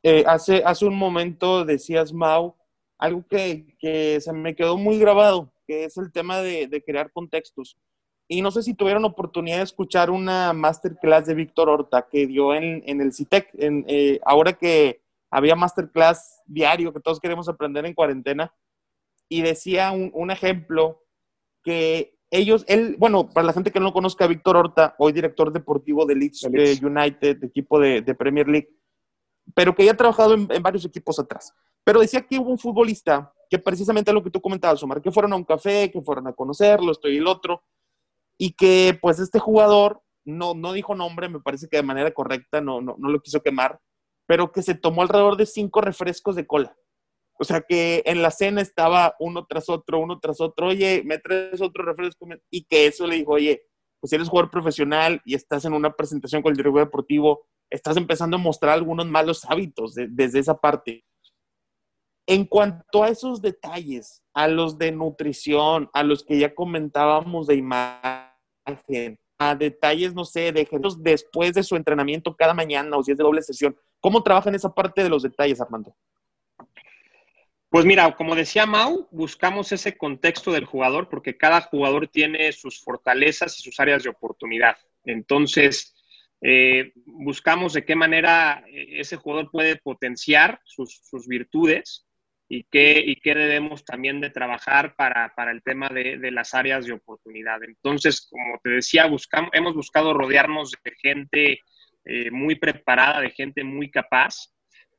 Speaker 2: Eh, hace, hace un momento decías, Mau, algo que, que, se me quedó muy grabado, que es el tema de, de, crear contextos. Y no sé si tuvieron oportunidad de escuchar una masterclass de Víctor Horta que dio en, en el CITEC, en, eh, ahora que había masterclass diario que todos queremos aprender en cuarentena, y decía un, un ejemplo que ellos, él, bueno, para la gente que no lo conozca, Víctor Horta, hoy director deportivo de Leeds, eh, United, equipo de, Premier League, pero que ya ha trabajado en, varios equipos atrás. Pero decía que hubo un futbolista que precisamente lo que tú comentabas, Omar, que fueron a un café, que fueron a conocerlo, esto y el otro, y que pues este jugador no, no dijo nombre, me parece que de manera correcta, no, no, no lo quiso quemar, pero que se tomó alrededor de cinco refrescos de cola. O sea que en la cena estaba uno tras otro, uno tras otro, oye, me traes otro refresco, y que eso le dijo, oye, pues eres jugador profesional y estás en una presentación con el director deportivo, estás empezando a mostrar algunos malos hábitos desde esa parte. En cuanto a esos detalles, a los de nutrición, a los que ya comentábamos de imagen, a detalles, no sé, de después de su entrenamiento cada mañana o si es de doble sesión, ¿cómo trabajan esa parte de los detalles, Armando?
Speaker 3: Pues mira, como decía Mau, buscamos ese contexto del jugador porque cada jugador tiene sus fortalezas y sus áreas de oportunidad. Entonces, eh, buscamos de qué manera eh, ese jugador puede potenciar sus, virtudes y qué, y qué debemos también de trabajar para, el tema de, las áreas de oportunidad. Entonces, como te decía, buscamos, hemos buscado rodearnos de gente eh, muy preparada, de gente muy capaz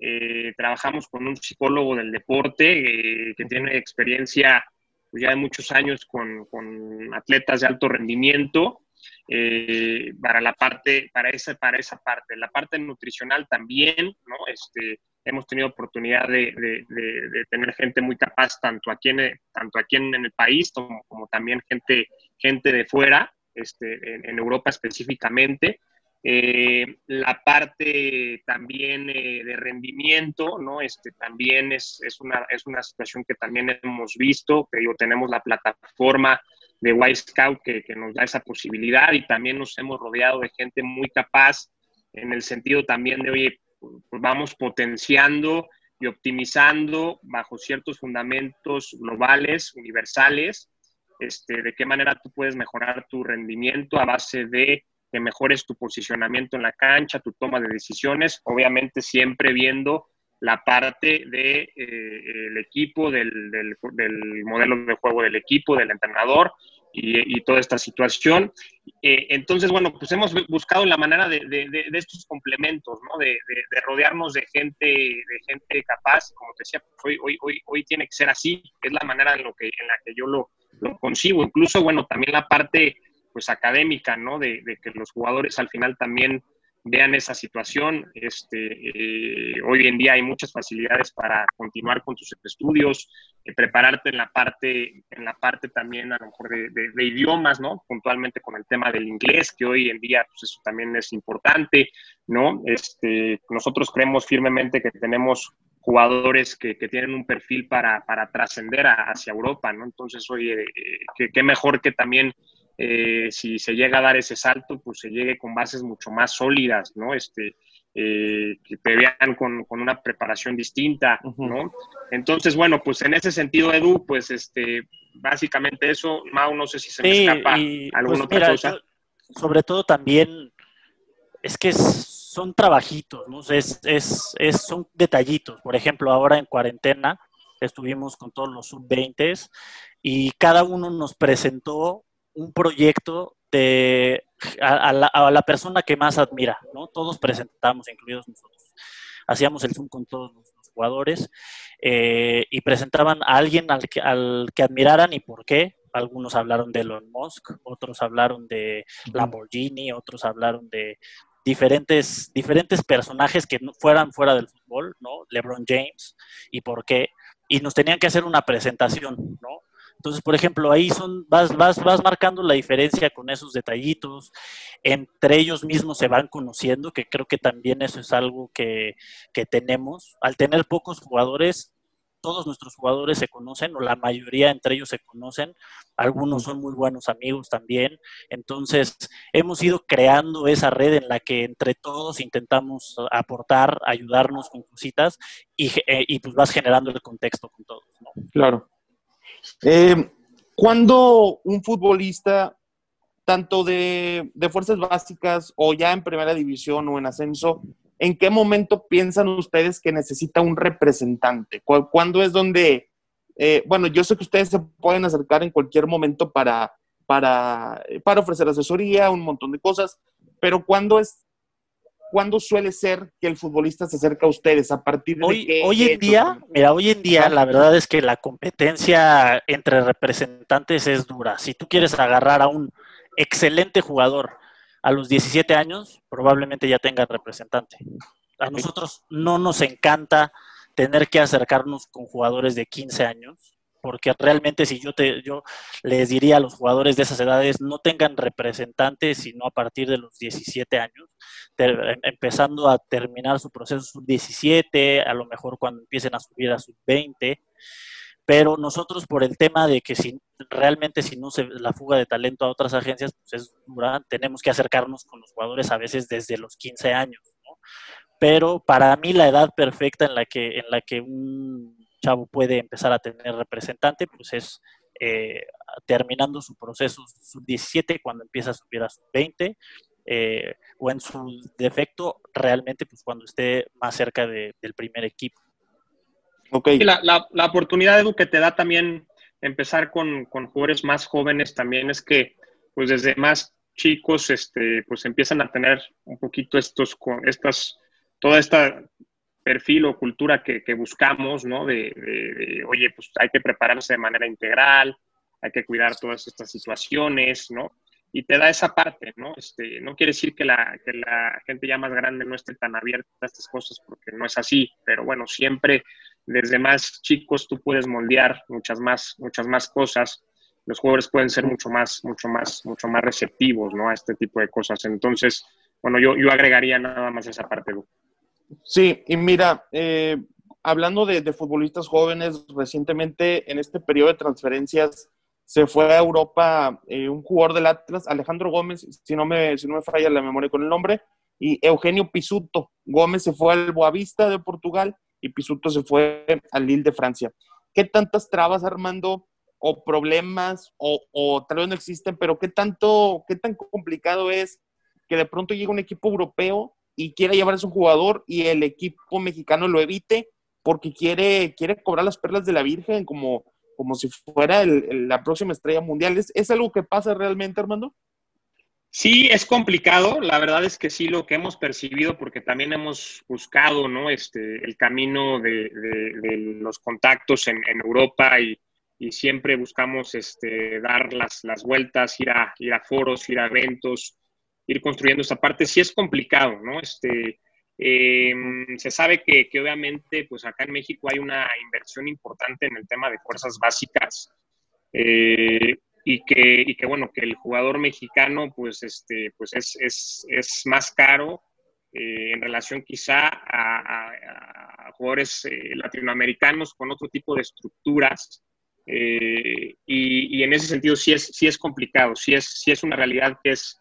Speaker 3: eh, trabajamos con un psicólogo del deporte eh, que tiene experiencia pues, ya de muchos años con, con atletas de alto rendimiento eh, para la parte, para esa, para esa parte. La parte nutricional también, ¿no? Este, hemos tenido oportunidad de, de, de, tener gente muy capaz tanto aquí en, tanto aquí en, el país como, como, también gente, gente de fuera, este, en, en Europa específicamente. Eh, la parte también eh, de rendimiento, ¿no? Este, también es, es, una, es una situación que también hemos visto, que yo tenemos la plataforma de White Scout que, que, nos da esa posibilidad y también nos hemos rodeado de gente muy capaz en el sentido también de, oye, pues vamos potenciando y optimizando bajo ciertos fundamentos globales, universales, este, de qué manera tú puedes mejorar tu rendimiento a base de que mejores tu posicionamiento en la cancha, tu toma de decisiones, obviamente siempre viendo la parte del de, eh, equipo, del, del, del, modelo de juego del equipo, del entrenador y, y toda esta situación. Eh, entonces, bueno, pues hemos buscado la manera de, de estos complementos, ¿no? De, rodearnos de gente, de gente capaz, como te decía, pues, hoy, hoy, hoy, hoy tiene que ser así, es la manera en, lo que, en la que yo lo, lo concibo. Incluso, bueno, también la parte pues académica, ¿no? De, de, que los jugadores al final también vean esa situación. Este, eh, hoy en día hay muchas facilidades para continuar con tus estudios, eh, prepararte en la parte, en la parte también a lo mejor de, idiomas, ¿no? Puntualmente con el tema del inglés, que hoy en día pues eso también es importante, ¿no? Este, nosotros creemos firmemente que tenemos jugadores que, que tienen un perfil para, para trascender hacia Europa, ¿no? Entonces, oye, eh, qué mejor que también eh, si se llega a dar ese salto, pues se llegue con bases mucho más sólidas, ¿no? Este, eh, que te vean con, con, una preparación distinta, ¿no? Entonces, bueno, pues en ese sentido, Edu, pues este, básicamente eso, Mau, no sé si se me escapa alguna pues, otra cosa.
Speaker 4: sobre todo también, es que son trabajitos, ¿no? Es, es, es, son detallitos. Por ejemplo, ahora en cuarentena estuvimos con todos los sub-20 y cada uno nos presentó un proyecto de, a, la, persona que más admira, ¿no? Todos presentamos, incluidos nosotros. Hacíamos el Zoom con todos los, jugadores eh, y presentaban a alguien al que, al que admiraran y por qué. Algunos hablaron de Elon Musk, otros hablaron de Lamborghini, otros hablaron de diferentes, diferentes personajes que fueran fuera del fútbol, ¿no? LeBron James y por qué. Y nos tenían que hacer una presentación, ¿no? Entonces, por ejemplo, ahí son, vas, vas, vas marcando la diferencia con esos detallitos, entre ellos mismos se van conociendo, que creo que también eso es algo que, que tenemos. Al tener pocos jugadores, todos nuestros jugadores se conocen, o la mayoría entre ellos se conocen, algunos son muy buenos amigos también, entonces hemos ido creando esa red en la que entre todos intentamos aportar, ayudarnos con cositas y, eh, y pues vas generando el contexto con todos. ¿no?
Speaker 2: Claro. Eh, cuando un futbolista, tanto de, fuerzas básicas o ya en primera división o en ascenso, ¿en qué momento piensan ustedes que necesita un representante? ¿Cuándo es donde, eh, bueno, yo sé que ustedes se pueden acercar en cualquier momento para, para, para ofrecer asesoría, un montón de cosas, pero ¿cuándo es ¿cuándo suele ser que el futbolista se acerca a ustedes? ¿A partir de
Speaker 4: hoy, Hoy en día, mira, hoy en día la verdad es que la competencia entre representantes es dura. Si tú quieres agarrar a un excelente jugador a los 17 años, probablemente ya tenga representante. A nosotros no nos encanta tener que acercarnos con jugadores de 15 años porque realmente si yo te yo les diría a los jugadores de esas edades no tengan representantes sino a partir de los 17 años, em, empezando a terminar su proceso sub 17, a lo mejor cuando empiecen a subir a sub 20, pero nosotros por el tema de que si realmente si no se la fuga de talento a otras agencias pues es dura, tenemos que acercarnos con los jugadores a veces desde los 15 años, ¿no? Pero para mí la edad perfecta en la que en la que un chavo puede empezar a tener representante, pues es eh, terminando su proceso sub-17 cuando empieza a subir a sub-20, eh, o en su defecto, realmente, pues cuando esté más cerca de, del primer equipo.
Speaker 3: Okay. la, la, la, oportunidad, Edu, que te da también empezar con, con, jugadores más jóvenes también es que, pues desde más chicos, este, pues empiezan a tener un poquito estos, estas, toda esta perfil o cultura que, buscamos, ¿no? De, oye, pues hay que prepararse de manera integral, hay que cuidar todas estas situaciones, ¿no? Y te da esa parte, ¿no? Este, no quiere decir que la, que la gente ya más grande no esté tan abierta a estas cosas, porque no es así, pero bueno, siempre desde más chicos tú puedes moldear muchas más, muchas más cosas. Los jugadores pueden ser mucho más, mucho más, mucho más receptivos, ¿no? A este tipo de cosas. Entonces, bueno, yo, yo agregaría nada más esa parte,
Speaker 2: Sí, y mira, eh, hablando de, futbolistas jóvenes, recientemente en este periodo de transferencias se fue a Europa eh, un jugador del Atlas, Alejandro Gómez, si no, me, si no me falla la memoria con el nombre, y Eugenio Pisuto. Gómez se fue al Boavista de Portugal y Pisuto se fue al Lille de Francia. ¿Qué tantas trabas, Armando, o problemas, o, o tal vez no existen, pero qué tanto, qué tan complicado es que de pronto llegue un equipo europeo y quiera llevarse un jugador y el equipo mexicano lo evite porque quiere, quiere cobrar las perlas de la Virgen como, como si fuera la próxima estrella mundial. ¿Es, ¿Es algo que pasa realmente, Armando?
Speaker 3: Sí, es complicado. La verdad es que sí, lo que hemos percibido, porque también hemos buscado ¿no? este, el camino de, los contactos en, Europa y, siempre buscamos este, dar las, las vueltas, ir a, ir a foros, ir a eventos, ir construyendo esa parte. Sí es complicado, ¿no? Este, eh, se sabe que, obviamente, pues acá en México hay una inversión importante en el tema de fuerzas básicas eh, y, que, y que, bueno, que el jugador mexicano, pues, este, pues es, es, es más caro eh, en relación quizá a, jugadores latinoamericanos con otro tipo de estructuras. Y, y, en ese sentido sí es, sí es complicado, sí es, sí es una realidad que es,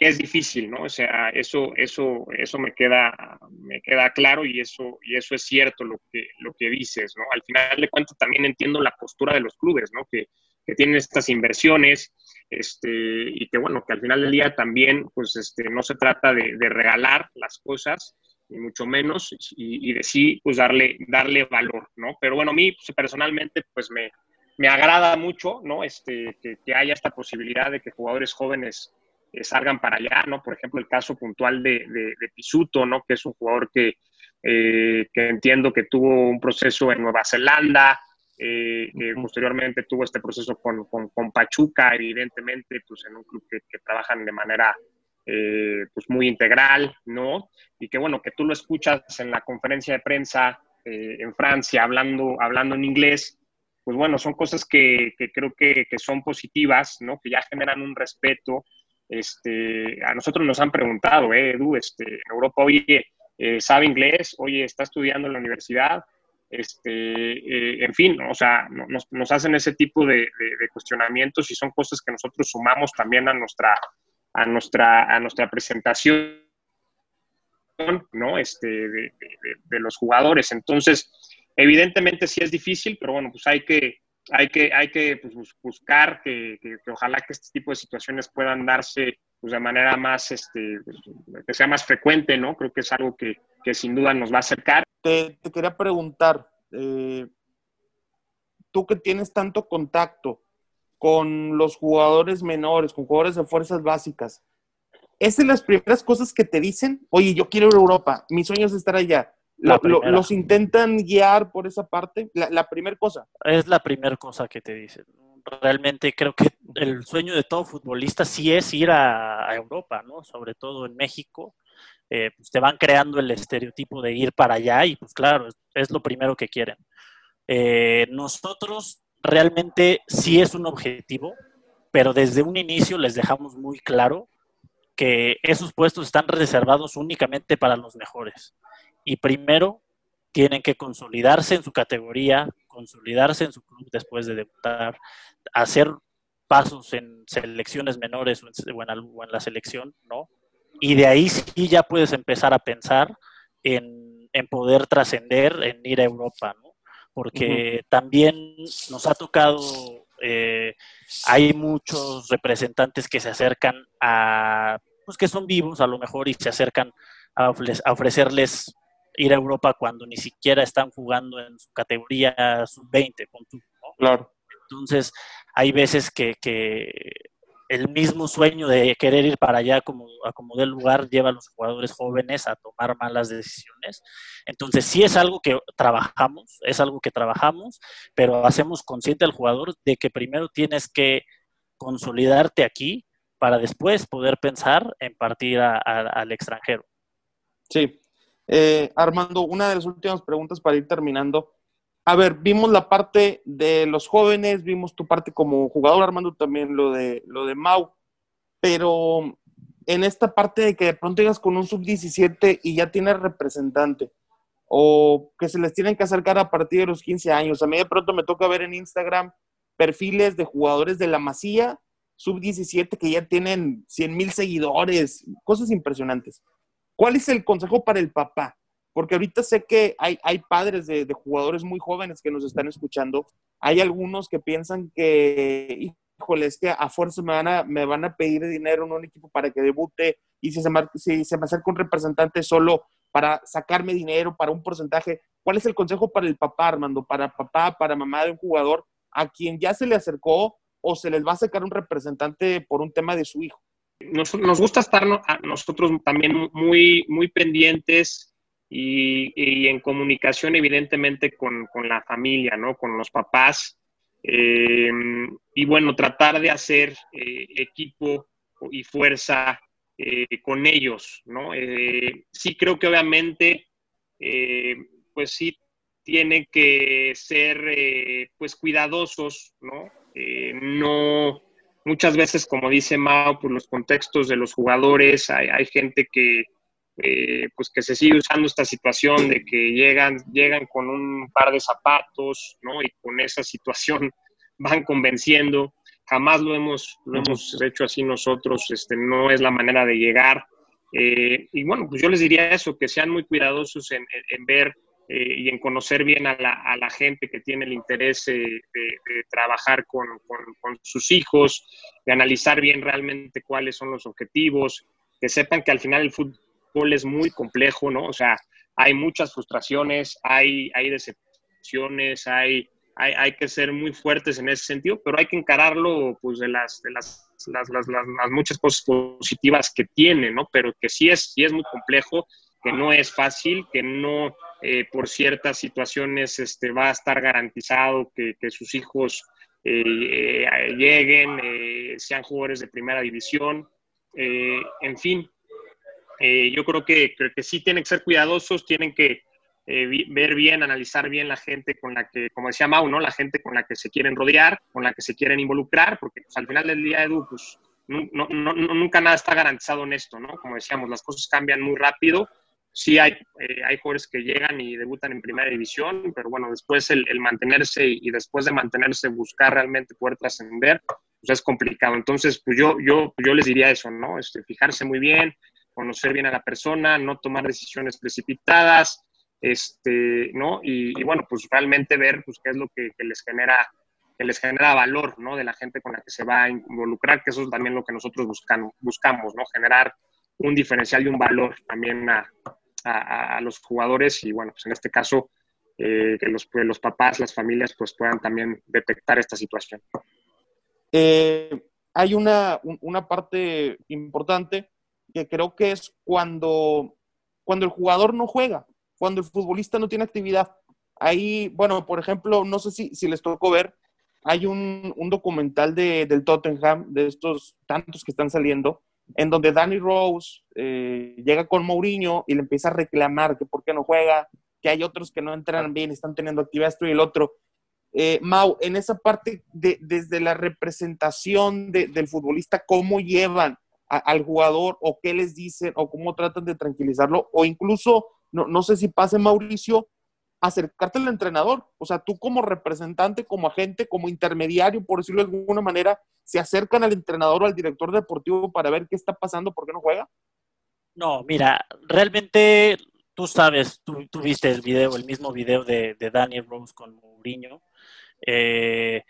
Speaker 3: que es difícil, ¿no? O sea, eso, eso, eso me queda, me queda claro y eso, y eso es cierto lo que, lo que dices, ¿no? Al final de cuentas también entiendo la postura de los clubes, ¿no? Que, que tienen estas inversiones, este, y que bueno, que al final del día también, pues, este, no se trata de, regalar las cosas, ni mucho menos, y, y, de sí, pues, darle, darle valor, ¿no? Pero bueno, a mí pues, personalmente, pues, me, me agrada mucho, ¿no? Este, que, que haya esta posibilidad de que jugadores jóvenes eh, salgan para allá, ¿no? Por ejemplo, el caso puntual de, de, Pisuto, ¿no? Que es un jugador que, eh, que entiendo que tuvo un proceso en Nueva Zelanda, eh, que posteriormente tuvo este proceso con, con, Pachuca, evidentemente, pues en un club que, que trabajan de manera pues muy integral, ¿no? Y que bueno, que tú lo escuchas en la conferencia de prensa en Francia hablando, hablando en inglés, pues bueno, son cosas que, que creo que, que, son positivas, ¿no? Que ya generan un respeto este, a nosotros nos han preguntado, eh, Edu, este, en Europa, oye, eh, ¿sabe inglés? Oye, ¿está estudiando en la universidad? Este, eh, en fin, o sea, nos, nos, hacen ese tipo de, de, cuestionamientos y son cosas que nosotros sumamos también a nuestra, a nuestra, a nuestra presentación, ¿no? Este, de, de los jugadores. Entonces, evidentemente sí es difícil, pero bueno, pues hay que, hay que, hay que pues, buscar que, ojalá que este tipo de situaciones puedan darse pues, de manera más, este, que sea más frecuente, ¿no? Creo que es algo que, sin duda nos va a acercar.
Speaker 2: Te, quería preguntar, eh, tú que tienes tanto contacto con los jugadores menores, con jugadores de fuerzas básicas, ¿es de las primeras cosas que te dicen? Oye, yo quiero ir a Europa, mi sueño es estar allá los intentan guiar por esa parte. La, primera cosa.
Speaker 4: Es la primera cosa que te dicen. Realmente creo que el sueño de todo futbolista sí es ir a, Europa, ¿no? Sobre todo en México. Eh, pues te van creando el estereotipo de ir para allá y pues claro, es, lo primero que quieren. Eh, nosotros realmente sí es un objetivo, pero desde un inicio les dejamos muy claro que esos puestos están reservados únicamente para los mejores y primero tienen que consolidarse en su categoría, consolidarse en su club después de debutar, hacer pasos en selecciones menores o en, la selección, ¿no? Y de ahí sí ya puedes empezar a pensar en, poder trascender, en ir a Europa, ¿no? Porque también nos ha tocado, eh, hay muchos representantes que se acercan a, pues que son vivos a lo mejor y se acercan a ofrecerles ir a Europa cuando ni siquiera están jugando en su categoría sub-20.
Speaker 2: Claro.
Speaker 4: Entonces, hay veces que, el mismo sueño de querer ir para allá como a como del lugar lleva a los jugadores jóvenes a tomar malas decisiones. Entonces, sí es algo que trabajamos, es algo que trabajamos, pero hacemos consciente al jugador de que primero tienes que consolidarte aquí para después poder pensar en partir al extranjero.
Speaker 2: Sí, eh, Armando, una de las últimas preguntas para ir terminando. A ver, vimos la parte de los jóvenes, vimos tu parte como jugador, Armando, también lo de, lo de Mau, pero en esta parte de que de pronto llegas con un sub-17 y ya tienes representante, o que se les tienen que acercar a partir de los 15 años. A mí de pronto me toca ver en Instagram perfiles de jugadores de la Masía, sub-17, que ya tienen 100 mil seguidores, cosas impresionantes. ¿Cuál es el consejo para el papá? Porque ahorita sé que hay, padres de, de jugadores muy jóvenes que nos están escuchando. Hay algunos que piensan que, híjole, es que a fuerza me van a, me van a pedir dinero en un equipo para que debute y si se, me, si se me acerca un representante solo para sacarme dinero, para un porcentaje, ¿cuál es el consejo para el papá, Armando? Para papá, para mamá de un jugador a quien ya se le acercó o se les va a sacar un representante por un tema de su hijo?
Speaker 3: Nos, gusta estar a nosotros también muy, muy pendientes y, en comunicación evidentemente con, con, la familia, ¿no? Con los papás. Eh, y bueno, tratar de hacer eh, equipo y fuerza eh, con ellos, ¿no? Sí creo que obviamente, pues sí tiene que ser, pues cuidadosos, ¿no? no, muchas veces, como dice Mao, por pues, los contextos de los jugadores, hay, hay gente que, pues que se sigue usando esta situación de que llegan, llegan con un par de zapatos, ¿no? Y con esa situación van convenciendo. Jamás lo hemos, lo hemos hecho así nosotros, este, no es la manera de llegar. Eh, y bueno, pues yo les diría eso, que sean muy cuidadosos en, en, ver eh, y en conocer bien a la, a la, gente que tiene el interés eh, de, de, trabajar con, con, con, sus hijos, de analizar bien realmente cuáles son los objetivos, que sepan que al final el fútbol es muy complejo, ¿no? O sea, hay muchas frustraciones, hay, hay decepciones, hay hay, hay, que ser muy fuertes en ese sentido, pero hay que encararlo pues de las, de las, las, las, las muchas cosas positivas que tiene, ¿no? Pero que sí es, sí es muy complejo, que no es fácil, que no eh, por ciertas situaciones este, va a estar garantizado que, que sus hijos eh, eh, lleguen, eh, sean jugadores de primera división, eh, en fin. Yo creo que, creo que sí tienen que ser cuidadosos, tienen que, ver bien, analizar bien la gente con la que, como decía Mau, ¿no? La gente con la que se quieren rodear, con la que se quieren involucrar, porque pues, al final del día, Edu, pues no, no, no, nunca nada está garantizado en esto, ¿no? Como decíamos, las cosas cambian muy rápido. Sí hay, eh, hay jugadores que llegan y debutan en primera división, pero bueno, después el, el mantenerse y después de mantenerse buscar realmente poder trascender, pues es complicado. Entonces, pues yo, yo, yo les diría eso, ¿no? Este, fijarse muy bien, conocer bien a la persona, no tomar decisiones precipitadas, este, ¿no? Y, y, bueno, pues realmente ver pues, qué es lo que, que, les genera que les genera valor, ¿no? De la gente con la que se va a involucrar, que eso es también lo que nosotros buscan, buscamos, ¿no? Generar un diferencial y un valor también a, a, los jugadores y bueno, pues en este caso eh, que los, pues, los papás, las familias pues puedan también detectar esta situación.
Speaker 2: Eh, hay una, una parte importante que creo que es cuando, cuando el jugador no juega cuando el futbolista no tiene actividad. Ahí, bueno, por ejemplo, no sé si, si les tocó ver, hay un, un documental de, del Tottenham, de estos tantos que están saliendo, en donde Danny Rose eh, llega con Mourinho y le empieza a reclamar que por qué no juega, que hay otros que no entran bien, están teniendo actividad esto y el otro. Eh, Mau, en esa parte, de, desde la representación de, del futbolista, ¿cómo llevan al jugador o qué les dicen o cómo tratan de tranquilizarlo? O incluso no, no sé si pase Mauricio, acercarte al entrenador. O sea, tú como representante, como agente, como intermediario, por decirlo de alguna manera, ¿se acercan al entrenador o al director deportivo para ver qué está pasando, por qué no juega?
Speaker 4: No, mira, realmente tú sabes, tú, viste el video, el mismo video de, de Daniel Rose con Mourinho. Eh,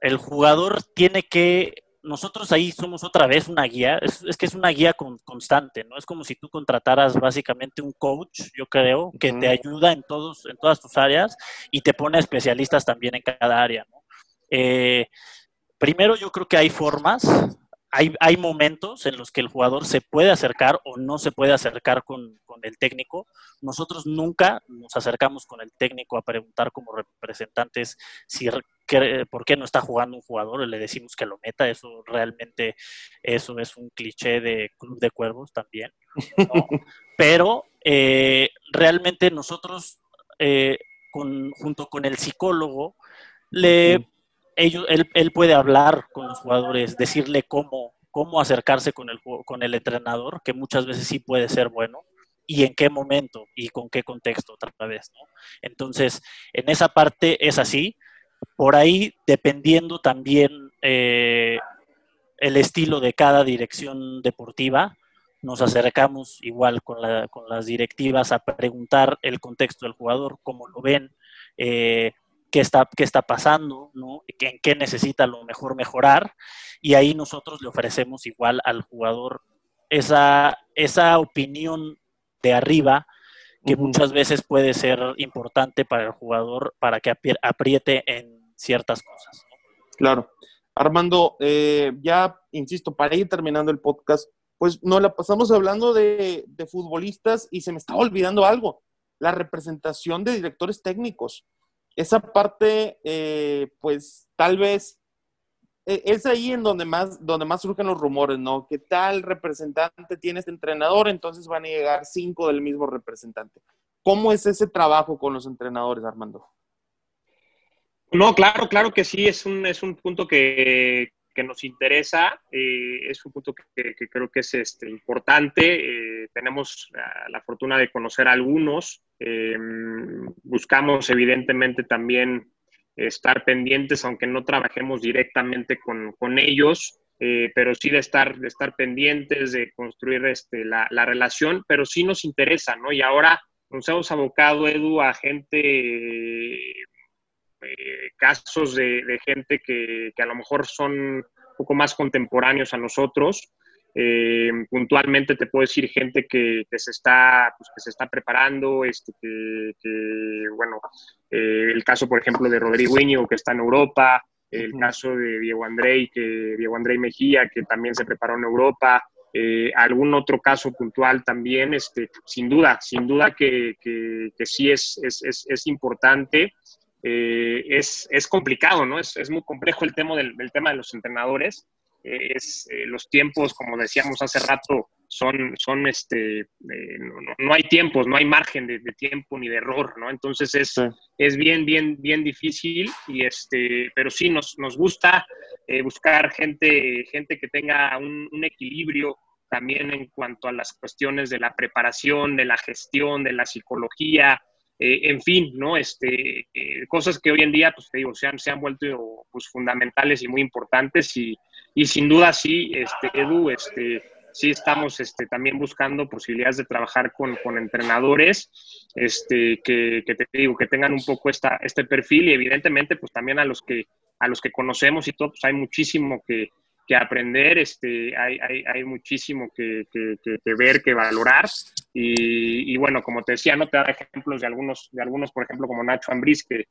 Speaker 4: el jugador tiene que nosotros ahí somos otra vez una guía, es, es que es una guía con, constante, ¿no? Es como si tú contrataras básicamente un coach, yo creo, que uh -huh. te ayuda en, todos, en todas tus áreas y te pone especialistas también en cada área, ¿no? Eh, primero yo creo que hay formas, hay, hay, momentos en los que el jugador se puede acercar o no se puede acercar con, con, el técnico. Nosotros nunca nos acercamos con el técnico a preguntar como representantes si que, por qué no está jugando un jugador, le decimos que lo meta, eso realmente eso es un cliché de Club de Cuervos también. ¿no? Pero eh, realmente nosotros, eh, con, junto con el psicólogo, le, ellos, él, él, puede hablar con los jugadores, decirle cómo, cómo acercarse con el, con el entrenador, que muchas veces sí puede ser bueno, y en qué momento y con qué contexto otra vez. ¿no? Entonces, en esa parte es así. Por ahí, dependiendo también eh, el estilo de cada dirección deportiva, nos acercamos igual con, las directivas a preguntar el contexto del jugador, cómo lo ven, eh, qué, está, qué está pasando, ¿no? en qué necesita lo mejor mejorar, y ahí nosotros le ofrecemos igual al jugador esa, esa opinión de arriba que muchas veces puede ser importante para el jugador para que apriete en ciertas cosas.
Speaker 2: Claro. Armando, eh, ya, insisto, para ir terminando el podcast, pues nos la pasamos hablando de, futbolistas y se me estaba olvidando algo, la representación de directores técnicos. Esa parte, eh, pues tal vez es ahí en donde más, donde más surgen los rumores, ¿no? ¿Qué tal representante tiene este entrenador? Entonces van a llegar cinco del mismo representante. ¿Cómo es ese trabajo con los entrenadores, Armando?
Speaker 3: No, claro, claro que sí, es un, es un punto que, que nos interesa, eh, es un punto que, creo que es este, importante. Eh, tenemos la, fortuna de conocer a algunos. Eh, buscamos evidentemente también estar pendientes, aunque no trabajemos directamente con, con ellos, pero sí de estar, de estar pendientes, de construir este, la, la, relación, pero sí nos interesa, ¿no? Y ahora nos hemos abocado, Edu, a gente eh, casos de, gente que, a lo mejor son un poco más contemporáneos a nosotros. Eh, puntualmente te puedo decir gente que, se, está, pues, que se está preparando, este, que, bueno, eh, el caso, por ejemplo, de Rodrigo Iñigo, que está en Europa, el caso de Diego Andrei, que Diego Andrei Mejía, que también se preparó en Europa, algún otro caso puntual también, este, sin duda, sin duda que, sí es, es, es importante. Eh, es, es, complicado, ¿no? Es, es, muy complejo el tema del, tema de los entrenadores. Eh, es, eh, los tiempos, como decíamos hace rato, son, son este, no, hay tiempos, no hay margen de, tiempo ni de error, ¿no? Entonces es, es bien, bien, bien difícil, y este, pero sí nos, nos gusta buscar gente, gente que tenga un, un equilibrio también en cuanto a las cuestiones de la preparación, de la gestión, de la psicología, eh, en fin, ¿no? Este, eh, cosas que hoy en día, pues te digo, se han, se han vuelto pues, fundamentales y muy importantes y, y sin duda sí, este, Edu, este, sí estamos este, también buscando posibilidades de trabajar con, con entrenadores este, que, que, te digo, que tengan un poco esta, este perfil y evidentemente pues también a los que, a los que conocemos y todo, pues hay muchísimo que, que aprender, este, hay, hay, hay muchísimo que, que, que, ver, que valorar. Y, y, bueno, como te decía, no te da ejemplos de algunos, de algunos, por ejemplo, como Nacho Ambriz, que,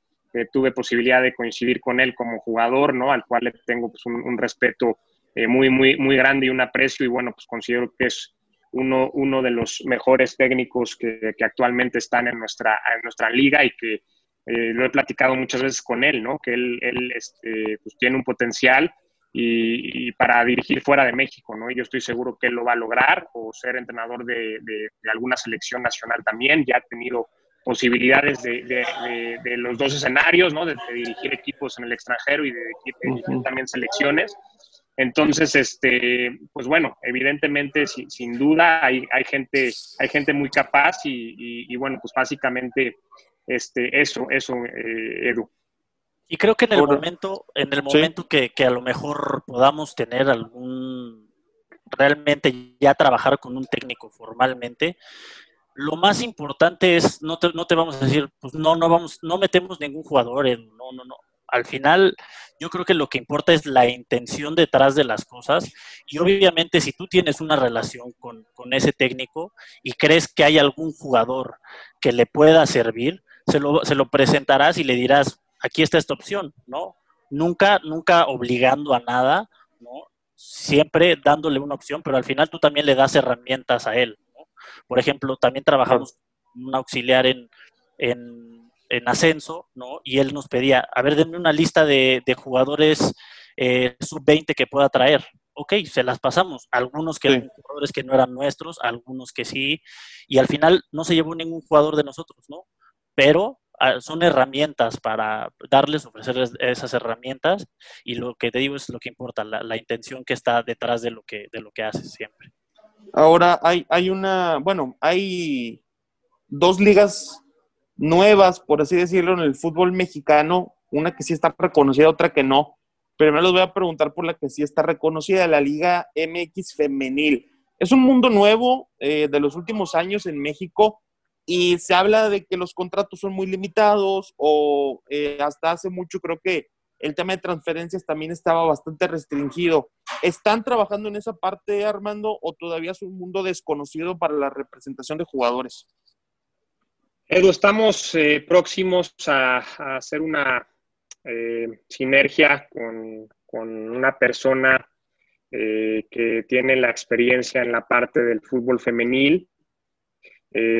Speaker 3: tuve posibilidad de coincidir con él como jugador, ¿no? Al cual le tengo pues, un, respeto eh, muy, muy, muy grande y un aprecio. Y bueno, pues considero que es uno, uno de los mejores técnicos que, que actualmente están en nuestra, en nuestra liga y que eh, lo he platicado muchas veces con él, ¿no? Que él, él este, pues, tiene un potencial y, para dirigir fuera de México, ¿no? Y yo estoy seguro que él lo va a lograr o ser entrenador de, de, alguna selección nacional también. Ya ha tenido posibilidades de, de los dos escenarios, ¿no? De, dirigir equipos en el extranjero y de dirigir también selecciones. Entonces, este, pues bueno, evidentemente, sin, duda, hay, hay, gente, hay gente muy capaz y, y, bueno, pues básicamente este, eso, eso, eh, Edu.
Speaker 4: Y creo que en el momento, en el momento que, a lo mejor podamos tener algún realmente ya trabajar con un técnico formalmente, lo más importante es, no te, no te vamos a decir, pues no, no vamos, no metemos ningún jugador en, no, no, no. Al final, yo creo que lo que importa es la intención detrás de las cosas. Y obviamente, si tú tienes una relación con, con ese técnico y crees que hay algún jugador que le pueda servir, se lo, se lo presentarás y le dirás, aquí está esta opción, ¿no? Nunca, nunca obligando a nada, ¿no? Siempre dándole una opción, pero al final tú también le das herramientas a él, ¿no? Por ejemplo, también trabajamos un auxiliar en, en, en, ascenso, ¿no? Y él nos pedía, a ver, denme una lista de, de jugadores eh, sub-20 que pueda traer. Ok, se las pasamos. Algunos que eran jugadores que no eran nuestros, algunos que sí. Y al final no se llevó ningún jugador de nosotros, ¿no? Pero son herramientas para darles, ofrecerles esas herramientas y lo que te digo es lo que importa, la, intención que está detrás de lo que, de lo que haces siempre.
Speaker 2: Ahora hay, hay una, bueno, hay dos ligas nuevas, por así decirlo, en el fútbol mexicano, una que sí está reconocida, otra que no. Pero me los voy a preguntar por la que sí está reconocida, la Liga MX Femenil. es un mundo nuevo eh, de los últimos años en México y se habla de que los contratos son muy limitados o eh, hasta hace mucho creo que el tema de transferencias también estaba bastante restringido. ¿Están trabajando en esa parte, Armando, o todavía es un mundo desconocido para la representación de jugadores?
Speaker 3: Edu, estamos eh, próximos a, hacer una eh, sinergia con, una persona eh, que tiene la experiencia en la parte del fútbol femenil.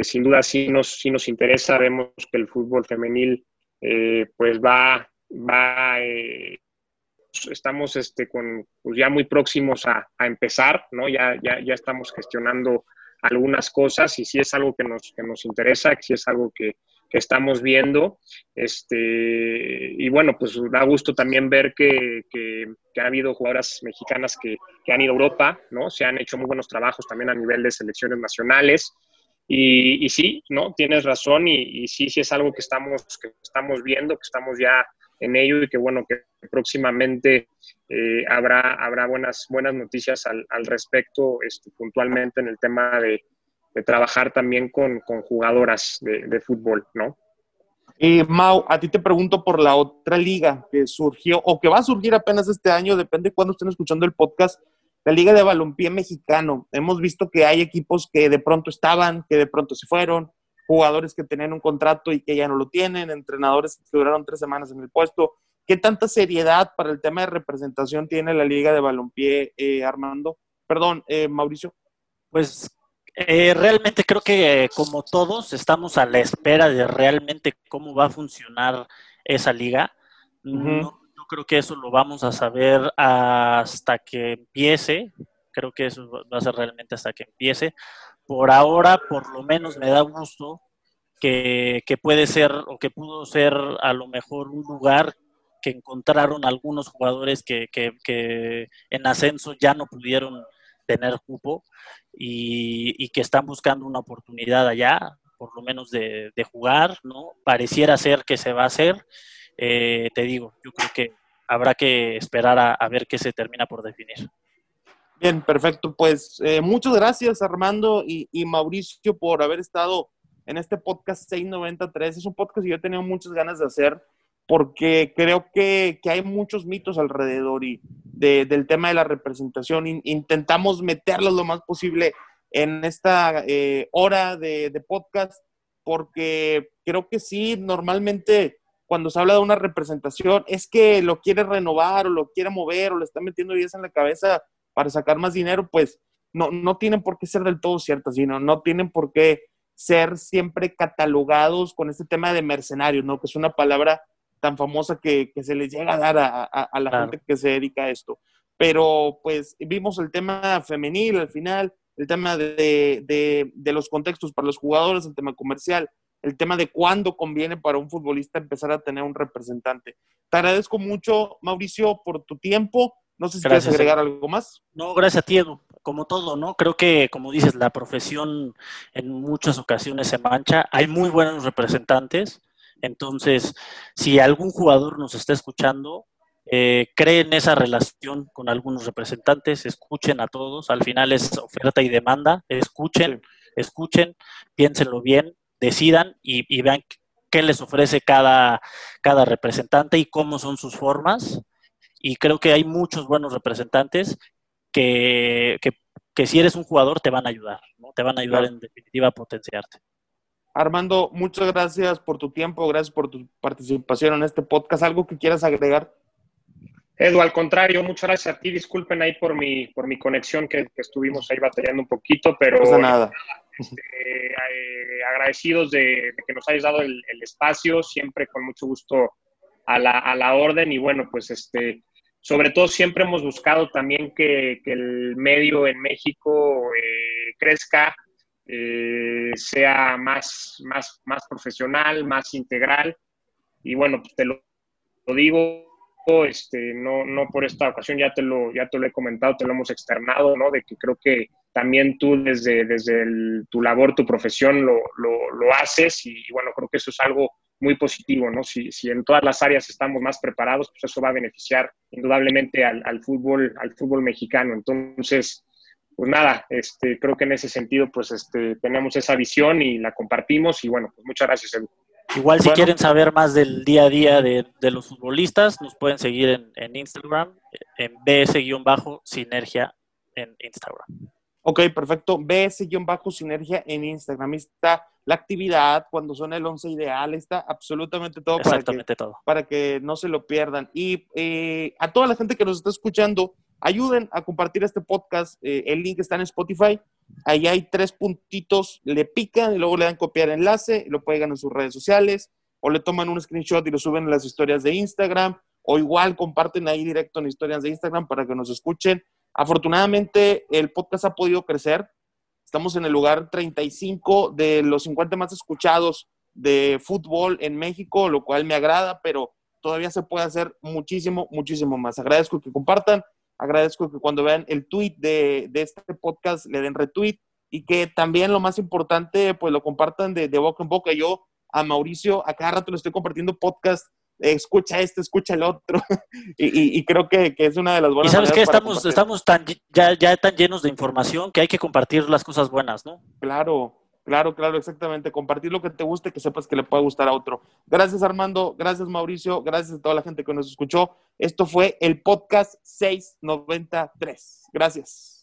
Speaker 3: Sin duda sí nos, sí nos interesa, vemos que el fútbol femenil pues va va, eh, estamos este, con, pues ya muy próximos a, empezar, ¿no? Ya, ya, ya, estamos gestionando algunas cosas y si es algo que nos, que nos interesa, si es algo que, que, estamos viendo. Este, y bueno, pues da gusto también ver que, que, ha habido jugadoras mexicanas que, han ido a Europa, ¿no? Se han hecho muy buenos trabajos también a nivel de selecciones nacionales. Y, sí, ¿no? Tienes razón y, sí, sí es algo que estamos, que estamos viendo, que estamos ya en ello y que bueno, que próximamente eh, habrá, habrá buenas, buenas noticias al, al respecto este, puntualmente en el tema de, de trabajar también con, con jugadoras de, fútbol, ¿no?
Speaker 2: Y Mau, a ti te pregunto por la otra liga que surgió o que va a surgir apenas este año, depende de cuándo estén escuchando el podcast, la Liga de Balompié Mexicano. Hemos visto que hay equipos que de pronto estaban, que de pronto se fueron, jugadores que tenían un contrato y que ya no lo tienen, entrenadores que duraron tres semanas en el puesto. ¿Qué tanta seriedad para el tema de representación tiene la Liga de Balompié, eh, Armando? Perdón, eh, Mauricio.
Speaker 4: Pues eh, realmente creo que como todos estamos a la espera de realmente cómo va a funcionar esa liga. no, creo que eso lo vamos a saber hasta que empiece. Creo que eso va a ser realmente hasta que empiece por ahora, por lo menos me da gusto que, puede ser o que pudo ser a lo mejor un lugar que encontraron algunos jugadores que, en ascenso ya no pudieron tener cupo y, que están buscando una oportunidad allá, por lo menos de, jugar, ¿no? Pareciera ser que se va a hacer. Eh, te digo, yo creo que habrá que esperar a ver qué se termina por definir.
Speaker 2: Bien, perfecto. Pues eh, muchas gracias Armando y, Mauricio por haber estado en este podcast 693. Es un podcast que yo he tenido muchas ganas de hacer porque creo que, hay muchos mitos alrededor y del tema de la representación. intentamos meterlos lo más posible en esta eh, hora de, podcast porque creo que sí, normalmente cuando se habla de una representación es que lo quiere renovar o lo quiere mover o le está metiendo ideas en la cabeza para sacar más dinero, pues no, no tienen por qué ser del todo ciertas, sino no tienen por qué ser siempre catalogados con este tema de mercenarios, ¿no? Que es una palabra tan famosa que, se les llega a dar a, la gente que se dedica a esto. Pero pues vimos el tema femenil al final, el tema de, de, los contextos para los jugadores, el tema comercial, el tema de cuándo conviene para un futbolista empezar a tener un representante. Te agradezco mucho, Mauricio, por tu tiempo. No sé si quieres agregar algo más.
Speaker 4: No, gracias a ti, Edu. Como todo, ¿no? Creo que, como dices, la profesión en muchas ocasiones se mancha. Hay muy buenos representantes. Entonces, si algún jugador nos está escuchando, eh, creen esa relación con algunos representantes, escuchen a todos. Al final es oferta y demanda. Escuchen, escuchen, piénsenlo bien, decidan y, y vean qué les ofrece cada, cada representante y cómo son sus formas y creo que hay muchos buenos representantes que, que, si eres un jugador te van a ayudar, ¿no? Te van a ayudar en definitiva a potenciarte.
Speaker 2: Armando, muchas gracias por tu tiempo, gracias por tu participación en este podcast. ¿Algo que quieras agregar?
Speaker 3: Edu, al contrario, muchas gracias a ti. Disculpen ahí por mi, por mi conexión que, estuvimos ahí batallando un poquito, pero...
Speaker 2: No pasa nada.
Speaker 3: Este, eh, agradecidos de, que nos hayas dado el, el, espacio, siempre con mucho gusto a la, a la orden y bueno, pues este, sobre todo siempre hemos buscado también que, el medio en México eh, crezca, eh, sea más, más, más profesional, más integral. Y bueno, pues te lo, digo, este, no, no por esta ocasión, ya te, lo, ya te lo he comentado, te lo hemos externado, ¿no? De que creo que también tú desde, desde tu labor, tu profesión lo, lo, haces y, bueno, creo que eso es algo muy positivo, ¿no? Si, si, en todas las áreas estamos más preparados, pues eso va a beneficiar indudablemente al, al, fútbol, al fútbol mexicano. Entonces, pues nada, este, creo que en ese sentido, pues este, tenemos esa visión y la compartimos y bueno, pues muchas gracias, Edu.
Speaker 4: Igual si quieren saber más del día a día de, los futbolistas, nos pueden seguir en, Instagram, en bs-sinergia en Instagram.
Speaker 2: Ok, perfecto. BS-sinergia en Instagram. Está la actividad, cuando son el 11 ideal, está absolutamente todo,
Speaker 4: Exactamente
Speaker 2: para,
Speaker 4: que, todo.
Speaker 2: para que no se lo pierdan. Y eh, a toda la gente que nos está escuchando, ayuden a compartir este podcast. Eh, el link está en Spotify. Ahí hay tres puntitos, le pican y luego le dan copiar enlace, lo pegan en sus redes sociales o le toman un screenshot y lo suben en las historias de Instagram o igual comparten ahí directo en historias de Instagram para que nos escuchen. Afortunadamente el podcast ha podido crecer. Estamos en el lugar 35 de los 50 más escuchados de fútbol en México, lo cual me agrada, pero todavía se puede hacer muchísimo, muchísimo más. Agradezco que compartan, agradezco que cuando vean el tweet de, este podcast le den retweet y que también lo más importante, pues lo compartan de, de boca en boca. Yo a Mauricio a cada rato le estoy compartiendo podcast escucha este, escucha el otro. y, creo que, es una de las buenas.
Speaker 4: Y sabes que estamos, estamos tan, ya, ya tan llenos de información que hay que compartir las cosas buenas, ¿no?
Speaker 2: Claro, claro, claro, exactamente. Compartir lo que te guste, que sepas que le puede gustar a otro. Gracias Armando, gracias Mauricio, gracias a toda la gente que nos escuchó. Esto fue el podcast 693. Gracias.